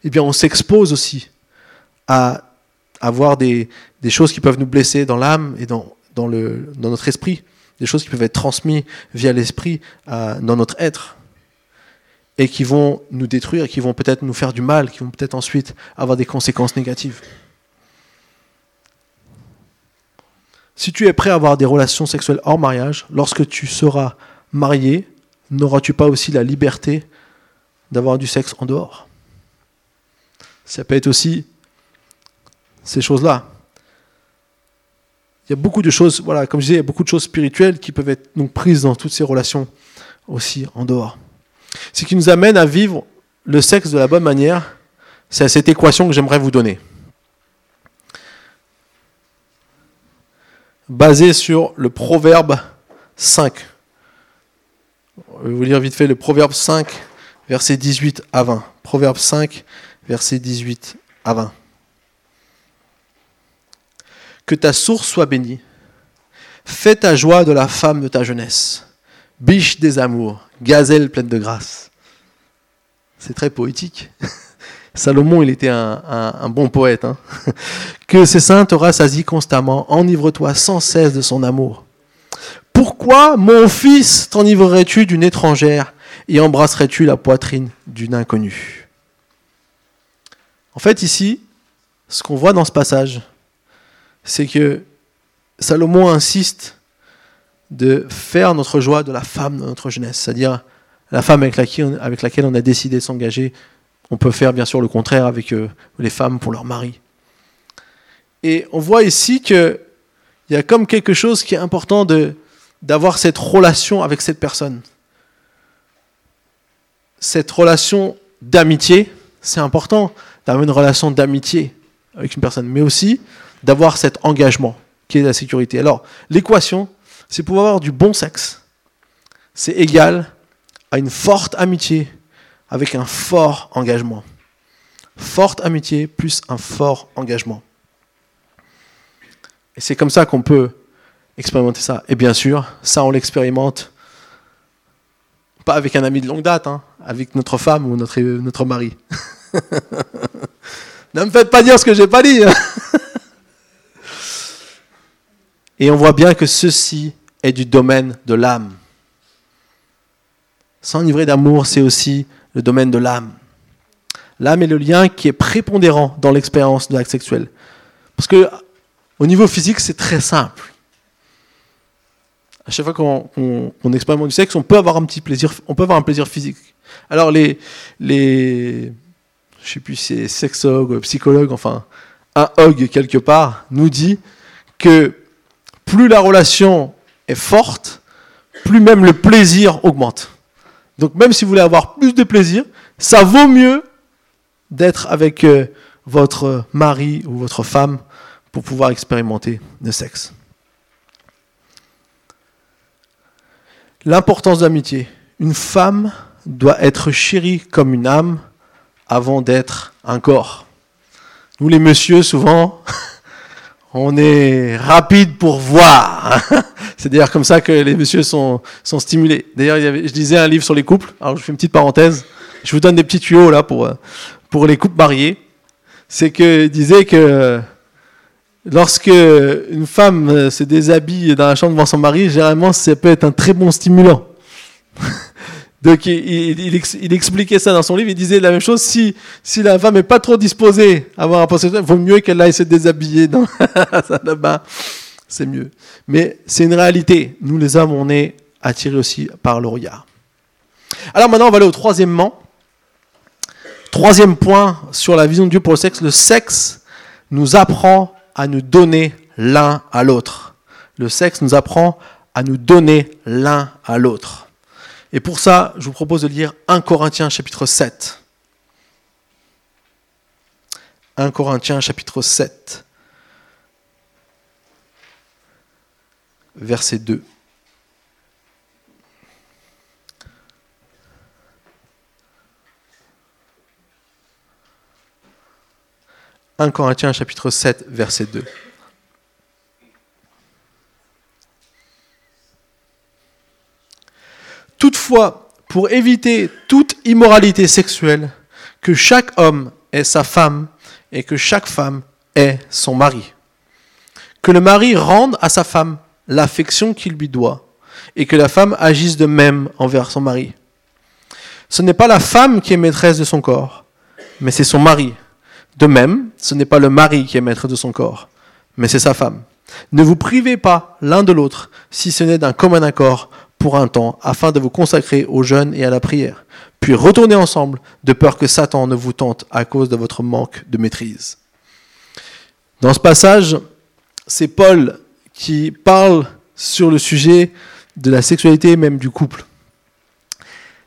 eh bien on s'expose aussi à avoir des, des, choses qui peuvent nous blesser dans l'âme et dans, dans, le, dans notre esprit, des choses qui peuvent être transmises via l'esprit dans notre être et qui vont nous détruire, qui vont peut-être nous faire du mal, qui vont peut-être ensuite avoir des conséquences négatives. Si tu es prêt à avoir des relations sexuelles hors mariage, lorsque tu seras marié, n'auras-tu pas aussi la liberté d'avoir du sexe en dehors? Ça peut être aussi ces choses-là. Il y a beaucoup de choses, voilà, comme je disais, il y a beaucoup de choses spirituelles qui peuvent être donc prises dans toutes ces relations aussi en dehors. Ce qui nous amène à vivre le sexe de la bonne manière, c'est cette équation que j'aimerais vous donner. Basée sur le proverbe 5. Je vais vous lire vite fait le proverbe 5, verset 18 à 20. Proverbe 5, verset 18 à 20. Que ta source soit bénie. Fais ta joie de la femme de ta jeunesse biche des amours, gazelle pleine de grâce. C'est très poétique. Salomon, il était un, bon poète. Hein. que ces saints te rassasient constamment, enivre-toi sans cesse de son amour. Pourquoi, mon fils, t'enivrerais-tu d'une étrangère et embrasserais-tu la poitrine d'une inconnue? En fait, ici, ce qu'on voit dans ce passage, c'est que Salomon insiste de faire notre joie de la femme de notre jeunesse, c'est-à-dire la femme avec laquelle, on a décidé de s'engager. On peut faire bien sûr le contraire avec euh, les femmes pour leur mari. Et on voit ici qu'il y a comme quelque chose qui est important d'avoir cette relation avec cette personne. Cette relation d'amitié, c'est important d'avoir une relation d'amitié avec une personne, mais aussi d'avoir cet engagement qui est la sécurité. Alors, l'équation, c'est pouvoir avoir du bon sexe. C'est égal à une forte amitié avec un fort engagement. Forte amitié plus un fort engagement. Et c'est comme ça qu'on peut expérimenter ça. Et bien sûr, ça on l'expérimente pas avec un ami de longue date, hein, avec notre femme ou notre, notre mari. ne me faites pas dire ce que j'ai pas dit. Et on voit bien que ceci est du domaine de l'âme. S'enivrer d'amour, c'est aussi le domaine de l'âme. L'âme est le lien qui est prépondérant dans l'expérience de l'acte sexuel. Parce que au niveau physique, c'est très simple. À chaque fois qu'on expérimente du sexe, on peut avoir un petit plaisir, on peut avoir un plaisir physique. Alors les, les je sais plus c'est sexologue, psychologue, enfin un hog quelque part nous dit que plus la relation est forte, plus même le plaisir augmente. Donc même si vous voulez avoir plus de plaisir, ça vaut mieux d'être avec euh, votre mari ou votre femme pour pouvoir expérimenter le sexe. L'importance de l'amitié. Une femme doit être chérie comme une âme avant d'être un corps. Nous les messieurs, souvent, on est rapide pour voir. C'est d'ailleurs comme ça que les messieurs sont, sont stimulés. D'ailleurs, je lisais un livre sur les couples. Alors, je fais une petite parenthèse. Je vous donne des petits tuyaux là pour, pour les couples mariés. C'est que disait que lorsque une femme se déshabille dans la chambre devant son mari, généralement, ça peut être un très bon stimulant. Donc il, expliquait ça dans son livre, il disait la même chose, si, la femme n'est pas trop disposée à avoir un il vaut mieux qu'elle aille se déshabiller dans bain, c'est mieux. Mais c'est une réalité, nous les hommes, on est attirés aussi par le regard. Alors maintenant, on va aller au troisièmement. Troisième point sur la vision de Dieu pour le sexe, le sexe nous apprend à nous donner l'un à l'autre. Le sexe nous apprend à nous donner l'un à l'autre. Et pour ça, je vous propose de lire 1 Corinthiens chapitre 7. 1 Corinthiens chapitre 7, verset 2. « 1 Corinthiens chapitre 7, verset 2. Toutefois, pour éviter toute immoralité sexuelle, que chaque homme ait sa femme et que chaque femme ait son mari. Que le mari rende à sa femme l'affection qu'il lui doit et que la femme agisse de même envers son mari. Ce n'est pas la femme qui est maîtresse de son corps, mais c'est son mari. De même, ce n'est pas le mari qui est maître de son corps, mais c'est sa femme. Ne vous privez pas l'un de l'autre, si ce n'est d'un commun accord pour un temps, afin de vous consacrer au jeûne et à la prière. Puis retournez ensemble, de peur que Satan ne vous tente à cause de votre manque de maîtrise. Dans ce passage, c'est Paul qui parle sur le sujet de la sexualité même du couple.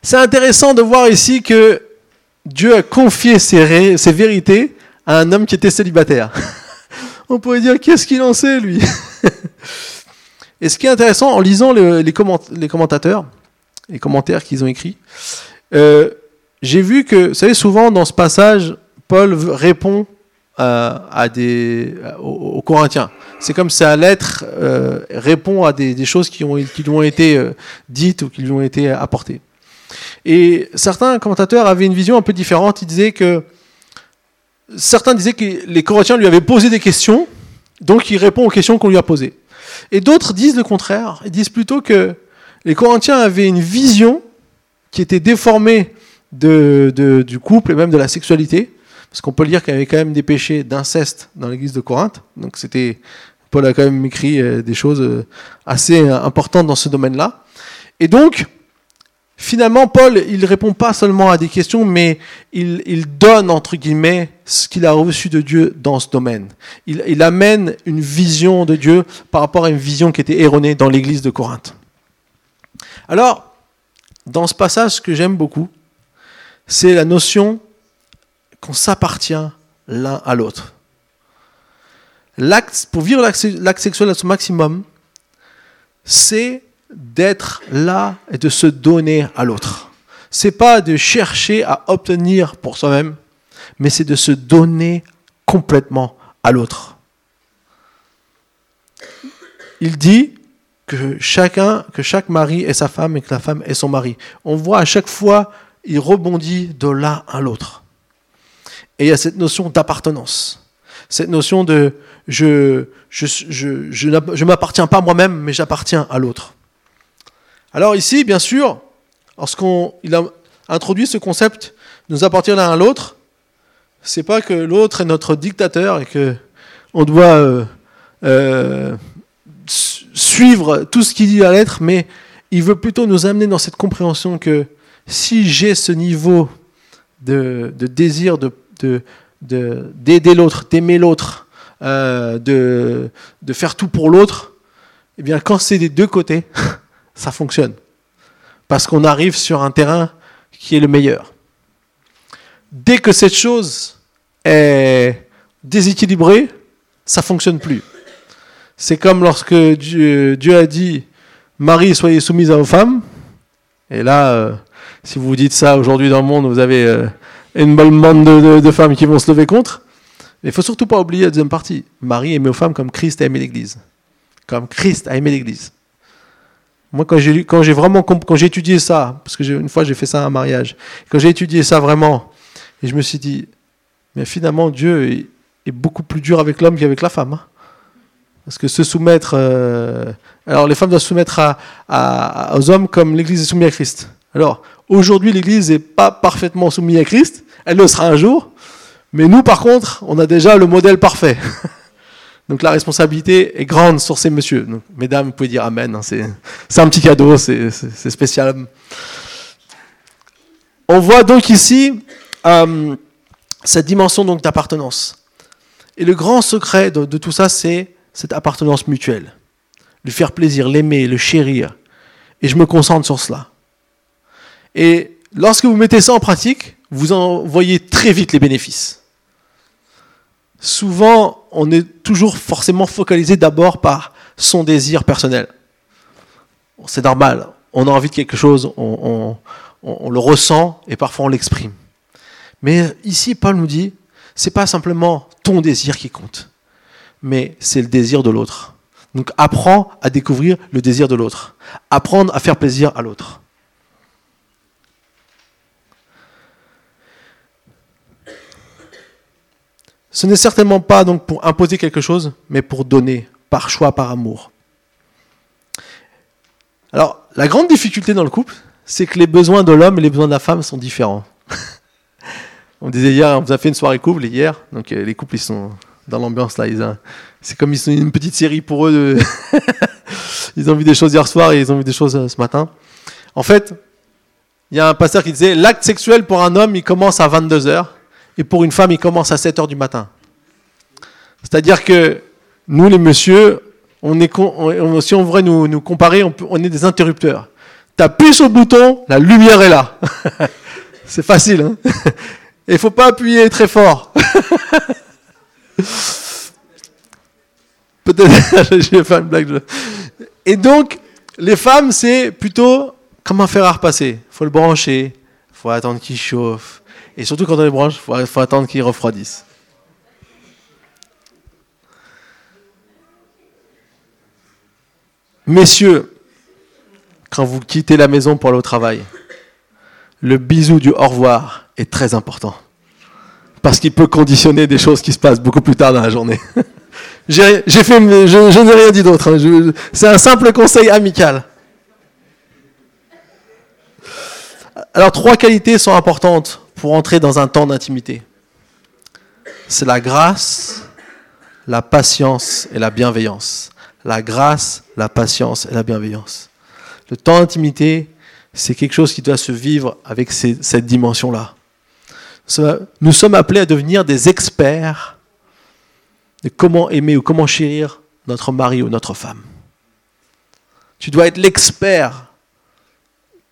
C'est intéressant de voir ici que Dieu a confié ses, ses vérités à un homme qui était célibataire. On pourrait dire, qu'est-ce qu'il en sait, lui? Et ce qui est intéressant, en lisant les, commentateurs, les commentaires qu'ils ont écrits, euh, j'ai vu que, vous savez, souvent dans ce passage, Paul répond euh, des, aux, Corinthiens. C'est comme sa lettre euh, répond à des, choses qui lui ont été dites ou qui lui ont été apportées. Et certains commentateurs avaient une vision un peu différente. Ils disaient que certains disaient que les Corinthiens lui avaient posé des questions, donc il répond aux questions qu'on lui a posées. Et d'autres disent le contraire. Ils disent plutôt que les Corinthiens avaient une vision qui était déformée du couple et même de la sexualité. Parce qu'on peut lire qu'il y avait quand même des péchés d'inceste dans l'église de Corinthe. Donc Paul a quand même écrit euh, des choses euh, assez euh, importantes dans ce domaine-là. Et donc, Finalement, Paul, il répond pas seulement à des questions, mais il, donne, entre guillemets, ce qu'il a reçu de Dieu dans ce domaine. Il, amène une vision de Dieu par rapport à une vision qui était erronée dans l'église de Corinthe. Alors, dans ce passage, ce que j'aime beaucoup, c'est la notion qu'on s'appartient l'un à l'autre. Pour vivre l'acte sexuel à son maximum, c'est d'être là et de se donner à l'autre. C'est pas de chercher à obtenir pour soi-même, mais c'est de se donner complètement à l'autre. Il dit que chacun, que chaque mari est sa femme et que la femme est son mari. On voit à chaque fois, il rebondit de l'un à l'autre. Et il y a cette notion d'appartenance, cette notion de je je m'appartiens pas moi-même, mais j'appartiens à l'autre. Alors ici, bien sûr, lorsqu'il a introduit ce concept nous appartenir l'un à l'autre, c'est pas que l'autre est notre dictateur et que on doit euh, euh, suivre tout ce qu'il dit à l'être, mais il veut plutôt nous amener dans cette compréhension que si j'ai ce niveau de, désir de, d'aider l'autre, d'aimer l'autre, euh, de, de faire tout pour l'autre, eh bien quand c'est des deux côtés, ça fonctionne. Parce qu'on arrive sur un terrain qui est le meilleur. Dès que cette chose est déséquilibrée, ça fonctionne plus. C'est comme lorsque Dieu, a dit Marie, soyez soumise à vos femmes. Et là, euh, si vous dites ça aujourd'hui dans le monde, vous avez euh, une bonne bande de, femmes qui vont se lever contre. Il ne faut surtout pas oublier la deuxième partie. Marie aimait aux femmes comme Christ a aimé l'Église. Comme Christ a aimé l'Église. Moi, quand j'ai quand j'ai vraiment quand j'ai étudié ça, parce que une fois j'ai fait ça à un mariage, quand j'ai étudié ça vraiment, et je me suis dit, mais finalement Dieu est, beaucoup plus dur avec l'homme qu'avec la femme. Hein. Parce que se soumettre, euh, alors les femmes doivent se soumettre à, aux hommes comme l'Église est soumise à Christ. Alors aujourd'hui l'Église n'est pas parfaitement soumise à Christ, elle le sera un jour, mais nous par contre, on a déjà le modèle parfait. Donc la responsabilité est grande sur ces messieurs. mesdames, vous pouvez dire Amen. Hein, c'est un petit cadeau, c'est spécial. On voit donc ici euh, cette dimension d'appartenance. Et le grand secret de, de tout ça, c'est cette appartenance mutuelle. Lui faire plaisir, l'aimer, le chérir. Et je me concentre sur cela. Et lorsque vous mettez ça en pratique, vous en voyez très vite les bénéfices souvent, on est toujours forcément focalisé d'abord par son désir personnel. C'est normal, on a envie de quelque chose, on, le ressent et parfois on l'exprime. Mais ici, Paul nous dit, c'est pas simplement ton désir qui compte, mais c'est le désir de l'autre. Donc apprends à découvrir le désir de l'autre, apprendre à faire plaisir à l'autre. Ce n'est certainement pas donc pour imposer quelque chose, mais pour donner, par choix, par amour. Alors, la grande difficulté dans le couple, c'est que les besoins de l'homme et les besoins de la femme sont différents. on disait hier, on vous a fait une soirée couple hier, donc euh, les couples ils sont dans l'ambiance là, c'est comme ils sont une petite série pour eux. De ils ont vu des choses hier soir et ils ont vu des choses euh, ce matin. En fait, il y a un pasteur qui disait l'acte sexuel pour un homme il commence à 22 h et pour une femme il commence à 7 h du matin. C'est-à-dire que nous les messieurs, si on voudrait nous, comparer, on, est des interrupteurs. Tu sur le bouton, la lumière est là. C'est facile. Hein Et il faut pas appuyer très fort. Peut-être, je vais faire une blague. Et donc, les femmes, c'est plutôt comme un fer à repasser? Il faut le brancher, il faut attendre qu'il chauffe. Et surtout quand on le branche, il faut attendre qu'il refroidisse. Messieurs, quand vous quittez la maison pour aller au travail, le bisou du au revoir est très important. Parce qu'il peut conditionner des choses qui se passent beaucoup plus tard dans la journée. j'ai fait, je, n'ai rien dit d'autre. Hein. C'est un simple conseil amical. Alors, trois qualités sont importantes pour entrer dans un temps d'intimité. C'est la grâce, la patience et la bienveillance la grâce, la patience et la bienveillance. Le temps d'intimité, c'est quelque chose qui doit se vivre avec cette dimension-là. Nous sommes appelés à devenir des experts de comment aimer ou comment chérir notre mari ou notre femme. Tu dois être l'expert,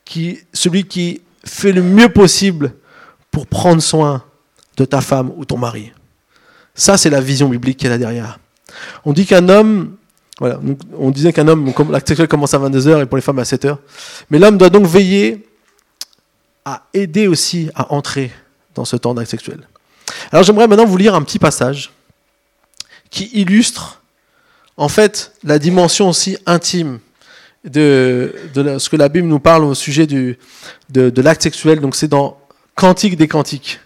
qui, celui qui fait le mieux possible pour prendre soin de ta femme ou ton mari. Ça, c'est la vision biblique qu'il y a derrière. On dit qu'un homme voilà. on disait qu'un homme, l'acte sexuel commence à 22h et pour les femmes à 7h. Mais l'homme doit donc veiller à aider aussi à entrer dans ce temps d'acte sexuel. Alors j'aimerais maintenant vous lire un petit passage qui illustre en fait la dimension aussi intime de, ce que la Bible nous parle au sujet du, de, de l'acte sexuel. Donc c'est dans Cantique des Cantiques,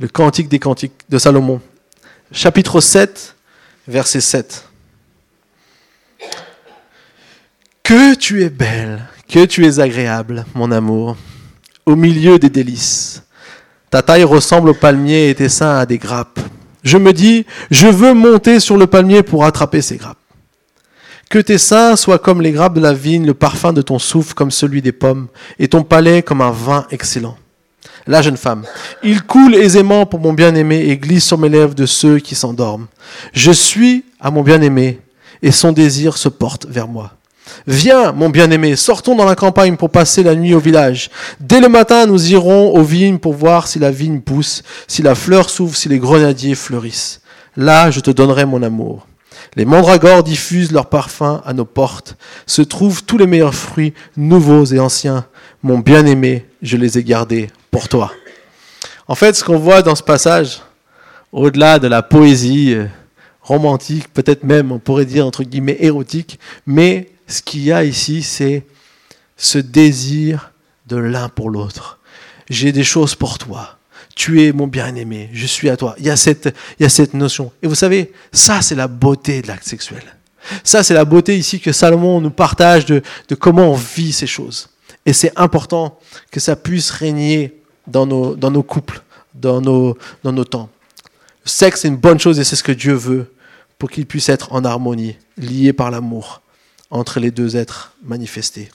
le Cantique des Cantiques de Salomon, chapitre 7, verset 7. Que tu es belle, que tu es agréable, mon amour, au milieu des délices. Ta taille ressemble au palmier et tes seins à des grappes. Je me dis, je veux monter sur le palmier pour attraper ces grappes. Que tes seins soient comme les grappes de la vigne, le parfum de ton souffle comme celui des pommes, et ton palais comme un vin excellent. La jeune femme, il coule aisément pour mon bien-aimé et glisse sur mes lèvres de ceux qui s'endorment. Je suis à mon bien-aimé, et son désir se porte vers moi. Viens, mon bien-aimé, sortons dans la campagne pour passer la nuit au village. Dès le matin, nous irons aux vignes pour voir si la vigne pousse, si la fleur s'ouvre, si les grenadiers fleurissent. Là, je te donnerai mon amour. Les mandragores diffusent leur parfum à nos portes. Se trouvent tous les meilleurs fruits, nouveaux et anciens. Mon bien-aimé, je les ai gardés pour toi. En fait, ce qu'on voit dans ce passage, au-delà de la poésie euh, romantique, peut-être même, on pourrait dire entre guillemets érotique, mais ce qu'il y a ici, c'est ce désir de l'un pour l'autre. J'ai des choses pour toi. Tu es mon bien-aimé, je suis à toi. Il y, a cette, il y a cette notion. Et vous savez, ça, c'est la beauté de l'acte sexuel. Ça, c'est la beauté ici que Salomon nous partage de, de comment on vit ces choses. Et c'est important que ça puisse régner dans nos, dans nos couples, dans nos, dans nos temps. Le sexe, c'est une bonne chose et c'est ce que Dieu veut pour qu'il puisse être en harmonie, lié par l'amour entre les deux êtres manifestés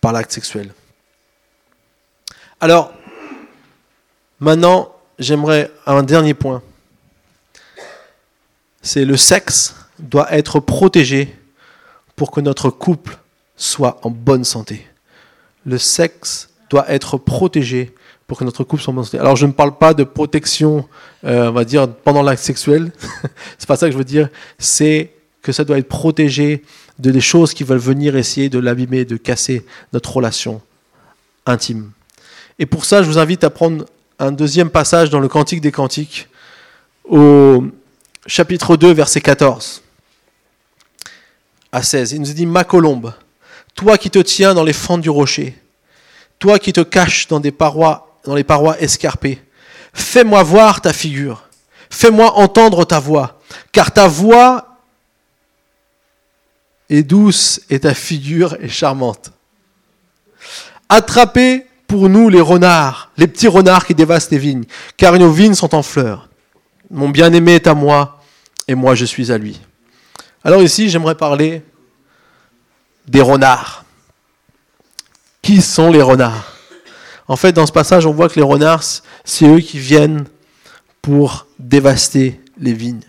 par l'acte sexuel. Alors, maintenant, j'aimerais un dernier point. C'est le sexe doit être protégé pour que notre couple soit en bonne santé. Le sexe doit être protégé pour que notre couple soit en bonne santé. Alors je ne parle pas de protection, euh, on va dire, pendant l'acte sexuel. c'est pas ça que je veux dire. C'est que ça doit être protégé de des choses qui veulent venir essayer de l'abîmer, de casser notre relation intime. Et pour ça, je vous invite à prendre un deuxième passage dans le Cantique des Cantiques, au chapitre 2, verset 14 à 16. Il nous dit, Ma colombe, toi qui te tiens dans les fentes du rocher, toi qui te caches dans, des parois, dans les parois escarpées, Fais-moi voir ta figure. Fais-moi entendre ta voix. Car ta voix est douce et ta figure est charmante. Attrapez pour nous les renards, les petits renards qui dévastent les vignes, car nos vignes sont en fleurs. Mon bien-aimé est à moi, et moi je suis à lui. Alors ici, j'aimerais parler des renards. Qui sont les renards? En fait, dans ce passage, on voit que les renards, c'est eux qui viennent pour dévaster les vignes.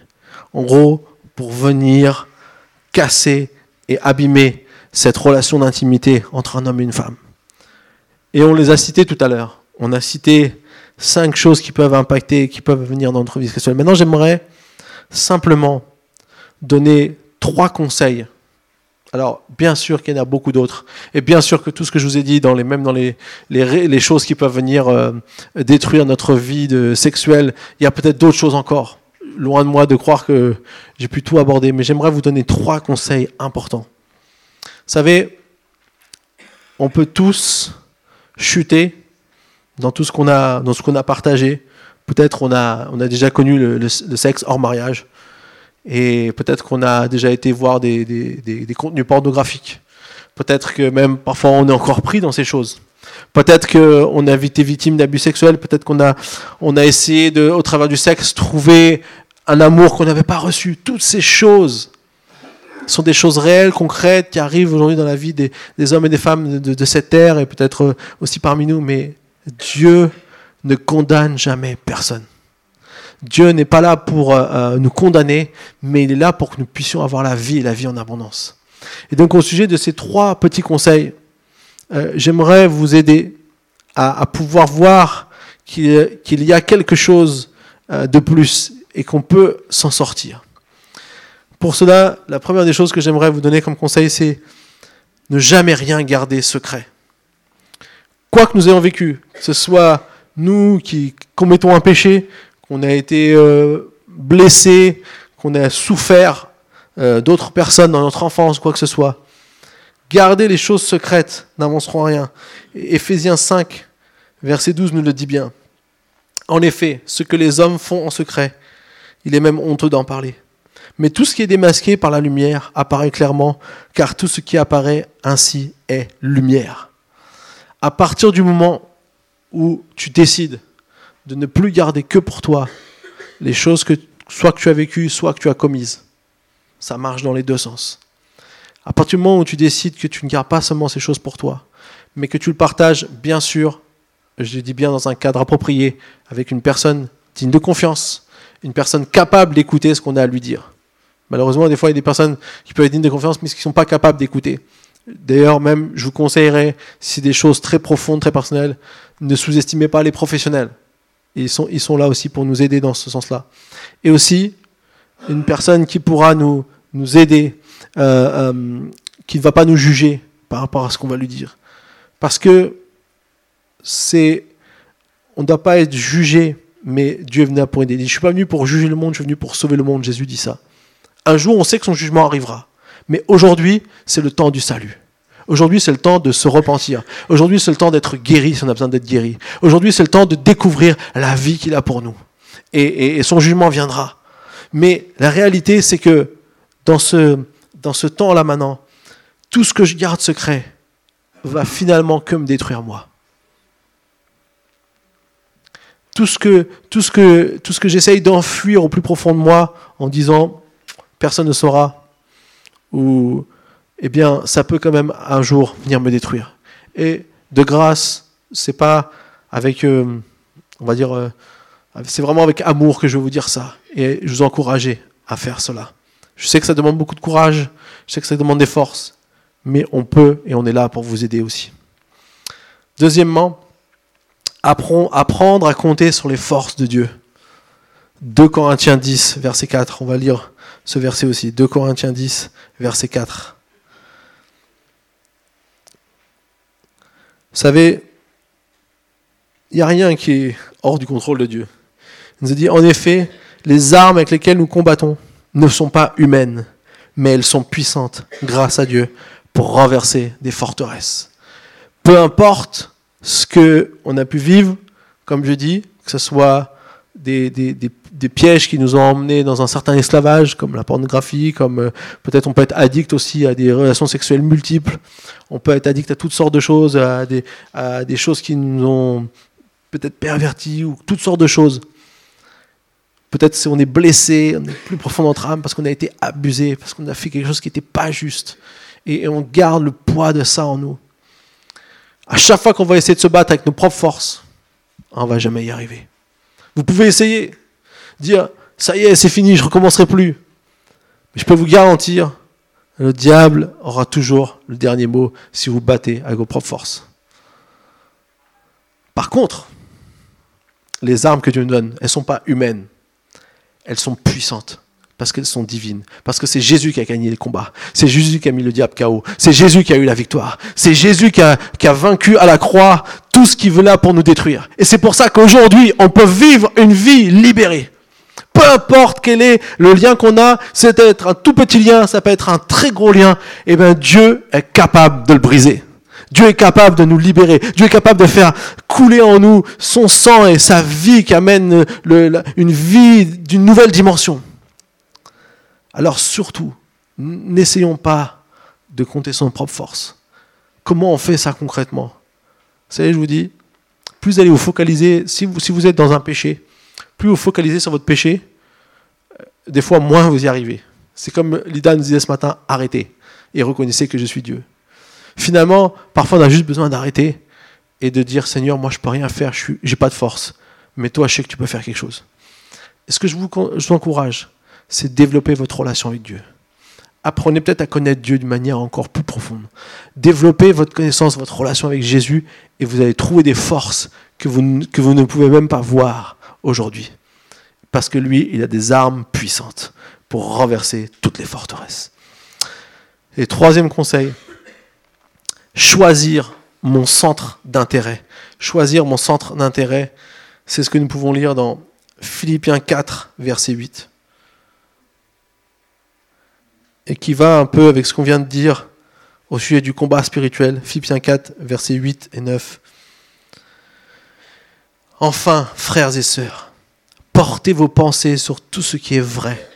En gros, pour venir casser et abîmer cette relation d'intimité entre un homme et une femme. Et on les a cités tout à l'heure. On a cité cinq choses qui peuvent impacter, qui peuvent venir dans notre vie sexuelle. Maintenant, j'aimerais simplement donner trois conseils. Alors, bien sûr qu'il y en a beaucoup d'autres. Et bien sûr que tout ce que je vous ai dit, même dans les, choses qui peuvent venir euh, détruire notre vie sexuelle, il y a peut-être d'autres choses encore. Loin de moi de croire que j'ai pu tout aborder, mais j'aimerais vous donner trois conseils importants. Vous savez, on peut tous chuter dans tout ce qu'on a, dans ce qu'on a partagé. Peut-être on a, déjà connu le, sexe hors mariage. Et peut-être qu'on a déjà été voir des, contenus pornographiques. Peut-être que même parfois on est encore pris dans ces choses. Peut-être qu'on a été victime d'abus sexuels. Peut-être qu'on a, on a essayé de, au travers du sexe, trouver un amour qu'on n'avait pas reçu. Toutes ces choses sont des choses réelles, concrètes, qui arrivent aujourd'hui dans la vie des, hommes et des femmes de, cette terre et peut-être aussi parmi nous. Mais Dieu ne condamne jamais personne. Dieu n'est pas là pour euh, euh, nous condamner, mais il est là pour que nous puissions avoir la vie et la vie en abondance. Et donc au sujet de ces trois petits conseils, euh, j'aimerais vous aider à, pouvoir voir qu'il y a quelque chose de plus et qu'on peut s'en sortir. Pour cela, la première des choses que j'aimerais vous donner comme conseil, c'est ne jamais rien garder secret quoi que nous ayons vécu, que ce soit nous qui commettons un péché, qu'on a été euh, blessés, qu'on a souffert euh, d'autres personnes dans notre enfance, quoi que ce soit, garder les choses secrètes n'avanceront rien. Éphésiens 5, verset 12 nous le dit bien. En effet, ce que les hommes font en secret, il est même honteux d'en parler. Mais tout ce qui est démasqué par la lumière apparaît clairement, car tout ce qui apparaît ainsi est lumière à partir du moment où tu décides de ne plus garder que pour toi les choses que soit que tu as vécues, soit que tu as commises, ça marche dans les deux sens. À partir du moment où tu décides que tu ne gardes pas seulement ces choses pour toi, mais que tu le partages, bien sûr, je le dis bien dans un cadre approprié, avec une personne digne de confiance, une personne capable d'écouter ce qu'on a à lui dire. Malheureusement, des fois, il y a des personnes qui peuvent être dignes de confiance, mais qui ne sont pas capables d'écouter. D'ailleurs, même, je vous conseillerais, si des choses très profondes, très personnelles, ne sous-estimez pas les professionnels. Ils sont, ils sont là aussi pour nous aider dans ce sens-là. Et aussi, une personne qui pourra nous, nous aider, euh, euh, qui ne va pas nous juger par rapport à ce qu'on va lui dire. Parce que c'est, on ne doit pas être jugé, mais Dieu est venu pour aider. Je ne suis pas venu pour juger le monde, je suis venu pour sauver le monde. Jésus dit ça. Un jour, on sait que son jugement arrivera. Mais aujourd'hui, c'est le temps du salut. Aujourd'hui, c'est le temps de se repentir. Aujourd'hui, c'est le temps d'être guéri si on a besoin d'être guéri. Aujourd'hui, c'est le temps de découvrir la vie qu'il a pour nous. Et, son jugement viendra. Mais la réalité, c'est que dans ce, dans ce temps-là maintenant, tout ce que je garde secret va finalement que me détruire moi. Tout ce que, tout que, tout ce que j'essaye d'enfuir au plus profond de moi en disant personne ne saura, ou eh bien, ça peut quand même un jour venir me détruire. Et de grâce, c'est pas avec, euh, on va dire, euh, c'est vraiment avec amour que je vais vous dire ça. Et je vous encourage à faire cela. Je sais que ça demande beaucoup de courage, je sais que ça demande des forces, mais on peut et on est là pour vous aider aussi. Deuxièmement, apprendre à compter sur les forces de Dieu. 2 Corinthiens 10, verset 4, on va lire ce verset aussi. 2 Corinthiens 10, verset 4. Vous savez, il n'y a rien qui est hors du contrôle de Dieu. Il nous a dit, en effet, les armes avec lesquelles nous combattons ne sont pas humaines, mais elles sont puissantes grâce à Dieu pour renverser des forteresses. Peu importe ce qu'on a pu vivre, comme je dis, que ce soit des, des, des, pièges qui nous ont emmenés dans un certain esclavage, comme la pornographie, comme euh, peut-être on peut être addict aussi à des relations sexuelles multiples, on peut être addict à toutes sortes de choses, à des, des choses qui nous ont peut-être pervertis, ou toutes sortes de choses. Peut-être si on est blessé, on est plus profond dans notre âme parce qu'on a été abusé, parce qu'on a fait quelque chose qui n'était pas juste. Et, on garde le poids de ça en nous. À chaque fois qu'on va essayer de se battre avec nos propres forces, on va jamais y arriver. Vous pouvez essayer, dire ça y est, c'est fini, je recommencerai plus. Mais je peux vous garantir, le diable aura toujours le dernier mot si vous battez avec vos propres forces. Par contre, les armes que Dieu nous donne, elles ne sont pas humaines elles sont puissantes parce qu'elles sont divines, parce que c'est Jésus qui a gagné le combat, c'est Jésus qui a mis le diable KO, c'est Jésus qui a eu la victoire, c'est Jésus qui a, vaincu à la croix tout ce qui venait pour nous détruire. Et c'est pour ça qu'aujourd'hui, on peut vivre une vie libérée. Peu importe quel est le lien qu'on a, c'est être un tout petit lien, ça peut être un très gros lien, et eh bien Dieu est capable de le briser. Dieu est capable de nous libérer. Dieu est capable de faire couler en nous son sang et sa vie qui amène une vie d'une nouvelle dimension. Alors surtout, n'essayons pas de compter son propre force. Comment on fait ça concrètement? Vous savez, je vous dis, plus allez vous focaliser, si vous, si vous êtes dans un péché, plus vous focalisez sur votre péché, euh, des fois moins vous y arrivez. C'est comme Lida nous disait ce matin, arrêtez et reconnaissez que je suis Dieu. Finalement, parfois on a juste besoin d'arrêter et de dire Seigneur, moi je peux rien faire, je n'ai pas de force. Mais toi, je sais que tu peux faire quelque chose. Ce que je vous, encourage, c'est développer votre relation avec Dieu. Apprenez peut-être à connaître Dieu d'une manière encore plus profonde. Développez votre connaissance, votre relation avec Jésus, et vous allez trouver des forces que vous ne pouvez même pas voir aujourd'hui. Parce que lui, il a des armes puissantes pour renverser toutes les forteresses. Et troisième conseil, choisir mon centre d'intérêt. Choisir mon centre d'intérêt, c'est ce que nous pouvons lire dans Philippiens 4, verset 8. Et qui va un peu avec ce qu'on vient de dire au sujet du combat spirituel. Philippiens 4, verset 8 et 9. Enfin, frères et sœurs, portez vos pensées sur tout ce qui est vrai,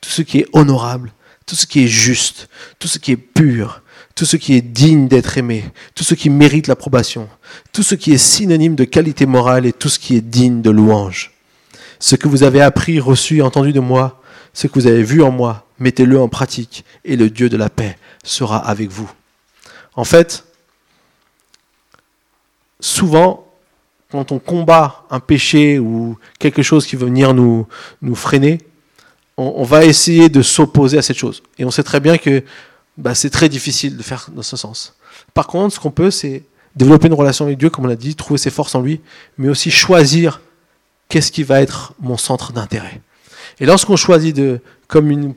tout ce qui est honorable, tout ce qui est juste, tout ce qui est pur, tout ce qui est digne d'être aimé, tout ce qui mérite l'approbation, tout ce qui est synonyme de qualité morale et tout ce qui est digne de louange. Ce que vous avez appris, reçu et entendu de moi, ce que vous avez vu en moi, mettez-le en pratique et le Dieu de la paix sera avec vous. En fait, souvent, quand on combat un péché ou quelque chose qui veut venir nous, freiner, on, va essayer de s'opposer à cette chose. Et on sait très bien que bah, c'est très difficile de faire dans ce sens. Par contre, ce qu'on peut, c'est développer une relation avec Dieu, comme on l'a dit, trouver ses forces en lui, mais aussi choisir qu'est-ce qui va être mon centre d'intérêt. Et lorsqu'on choisit de, comme une,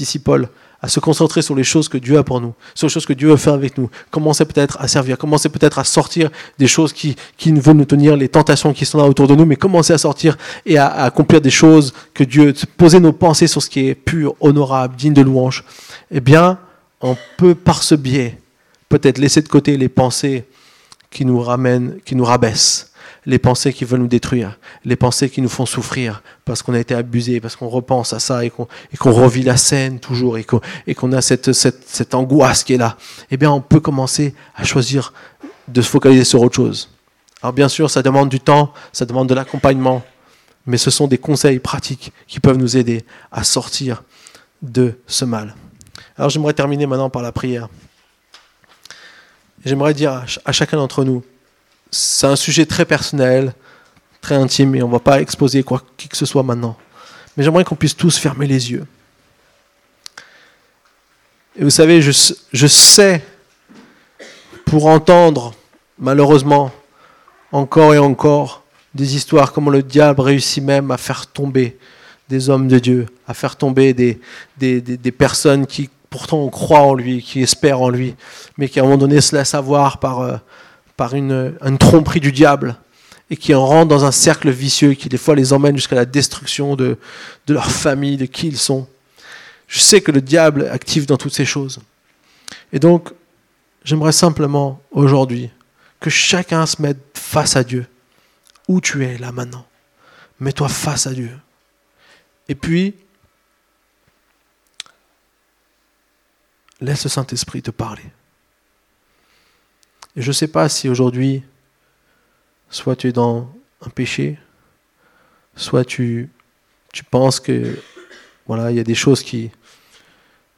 ici Paul, à se concentrer sur les choses que Dieu a pour nous, sur les choses que Dieu veut faire avec nous, commencer peut-être à servir, commencer peut-être à sortir des choses qui, qui veulent nous tenir, les tentations qui sont là autour de nous, mais commencer à sortir et à, accomplir des choses que Dieu, poser nos pensées sur ce qui est pur, honorable, digne de louange, eh bien, on peut par ce biais peut-être laisser de côté les pensées qui nous ramènent, qui nous rabaissent, les pensées qui veulent nous détruire, les pensées qui nous font souffrir parce qu'on a été abusé, parce qu'on repense à ça et qu'on revit la scène toujours et qu'on a cette, angoisse qui est là. Eh bien, on peut commencer à choisir de se focaliser sur autre chose. Alors bien sûr, ça demande du temps, ça demande de l'accompagnement, mais ce sont des conseils pratiques qui peuvent nous aider à sortir de ce mal. Alors j'aimerais terminer maintenant par la prière. J'aimerais dire à chacun d'entre nous, c'est un sujet très personnel, très intime, et on ne va pas exposer quoi qui que ce soit maintenant. Mais j'aimerais qu'on puisse tous fermer les yeux. Et vous savez, je, sais, pour entendre, malheureusement, encore et encore, des histoires, comment le diable réussit même à faire tomber des hommes de Dieu, à faire tomber des, personnes qui pourtant croit en lui, qui espère en lui, mais qui à un moment donné se laisse avoir par, euh, par une, tromperie du diable et qui en rentre dans un cercle vicieux qui des fois les emmène jusqu'à la destruction de, de leur famille, de qui ils sont. Je sais que le diable est actif dans toutes ces choses. Et donc, j'aimerais simplement aujourd'hui que chacun se mette face à Dieu, où tu es là maintenant? Mets-toi face à Dieu. Et puis, laisse le Saint-Esprit te parler. Et je ne sais pas si aujourd'hui, soit tu es dans un péché, soit tu, tu penses que voilà, il y a des choses qui,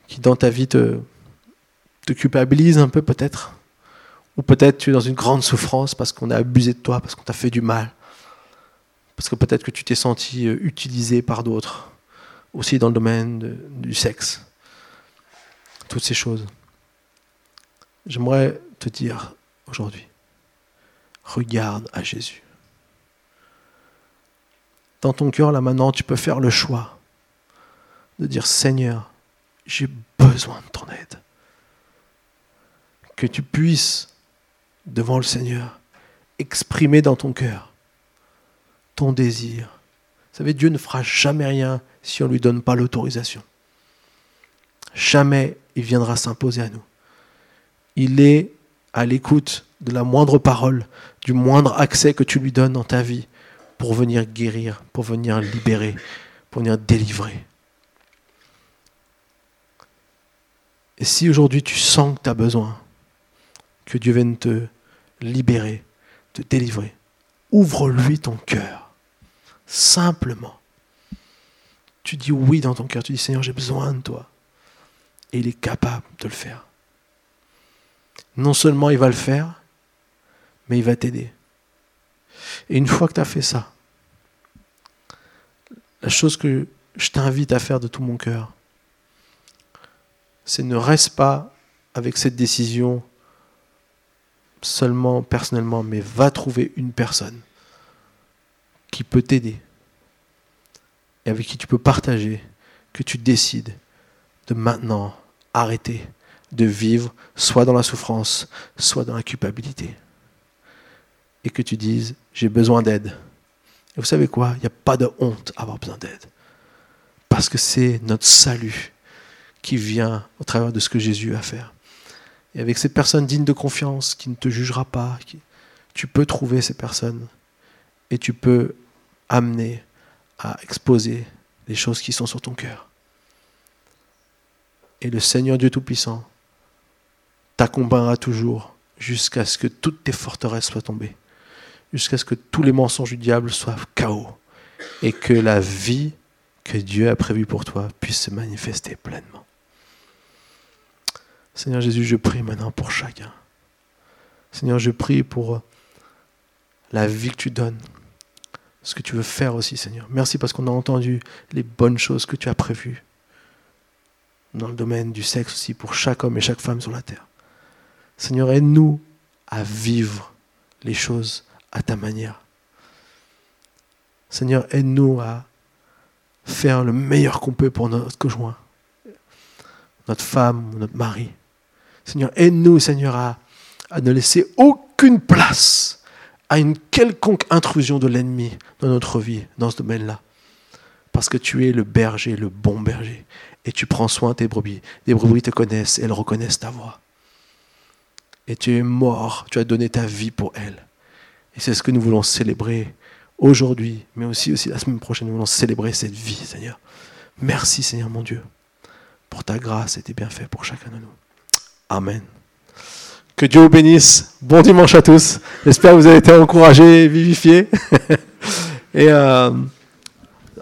qui dans ta vie te, culpabilisent un peu peut-être. Ou peut-être tu es dans une grande souffrance parce qu'on a abusé de toi, parce qu'on t'a fait du mal. Parce que peut-être que tu t'es senti euh, utilisé par d'autres, aussi dans le domaine du sexe. Toutes ces choses. J'aimerais te dire aujourd'hui, regarde à Jésus. Dans ton cœur, là maintenant, tu peux faire le choix de dire Seigneur, j'ai besoin de ton aide. Que tu puisses devant le Seigneur, exprimer dans ton cœur ton désir. Vous savez, Dieu ne fera jamais rien si on ne lui donne pas l'autorisation. Jamais il viendra s'imposer à nous. Il est à l'écoute de la moindre parole, du moindre accès que tu lui donnes dans ta vie pour venir guérir, pour venir libérer, pour venir délivrer. Et si aujourd'hui tu sens que tu as besoin, que Dieu vienne te libérer, te délivrer. Ouvre-lui ton cœur. Simplement. Tu dis oui dans ton cœur. Tu dis Seigneur, j'ai besoin de toi. Et il est capable de le faire. Non seulement il va le faire, mais il va t'aider. Et une fois que tu as fait ça, la chose que je t'invite à faire de tout mon cœur, c'est ne reste pas avec cette décision seulement personnellement, mais va trouver une personne qui peut t'aider et avec qui tu peux partager que tu décides de maintenant arrêter de vivre soit dans la souffrance, soit dans la culpabilité. Et que tu dises, j'ai besoin d'aide. Et vous savez quoi? Il n'y a pas de honte à avoir besoin d'aide. Parce que c'est notre salut qui vient au travers de ce que Jésus a fait. Et avec cette personne digne de confiance qui ne te jugera pas, tu peux trouver ces personnes et tu peux amener à exposer les choses qui sont sur ton cœur. Et le Seigneur Dieu Tout-Puissant t'accompagnera toujours jusqu'à ce que toutes tes forteresses soient tombées, jusqu'à ce que tous les mensonges du diable soient chaos et que la vie que Dieu a prévue pour toi puisse se manifester pleinement. Seigneur Jésus, je prie maintenant pour chacun. Seigneur, je prie pour la vie que tu donnes, ce que tu veux faire aussi, Seigneur. Merci parce qu'on a entendu les bonnes choses que tu as prévues dans le domaine du sexe aussi pour chaque homme et chaque femme sur la terre. Seigneur, aide-nous à vivre les choses à ta manière. Seigneur, aide-nous à faire le meilleur qu'on peut pour notre conjoint, notre femme, notre mari. Seigneur, aide-nous, Seigneur, à, ne laisser aucune place à une quelconque intrusion de l'ennemi dans notre vie, dans ce domaine-là. Parce que tu es le berger, le bon berger. Et tu prends soin de tes brebis. Les brebis te connaissent, elles reconnaissent ta voix. Et tu es mort, tu as donné ta vie pour elles. Et c'est ce que nous voulons célébrer aujourd'hui, mais aussi, aussi la semaine prochaine. Nous voulons célébrer cette vie, Seigneur. Merci, Seigneur mon Dieu, pour ta grâce et tes bienfaits pour chacun de nous. Amen. Que Dieu vous bénisse. Bon dimanche à tous. J'espère que vous avez été encouragés, vivifiés. et euh,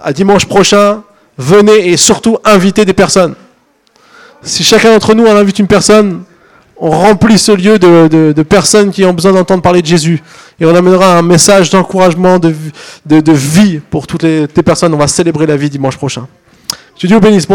à dimanche prochain, venez et surtout invitez des personnes. Si chacun d'entre nous en invite une personne, on remplit ce lieu de, personnes qui ont besoin d'entendre parler de Jésus. Et on amènera un message d'encouragement, de, de, vie pour toutes les, personnes. On va célébrer la vie dimanche prochain. Que Dieu vous bénisse.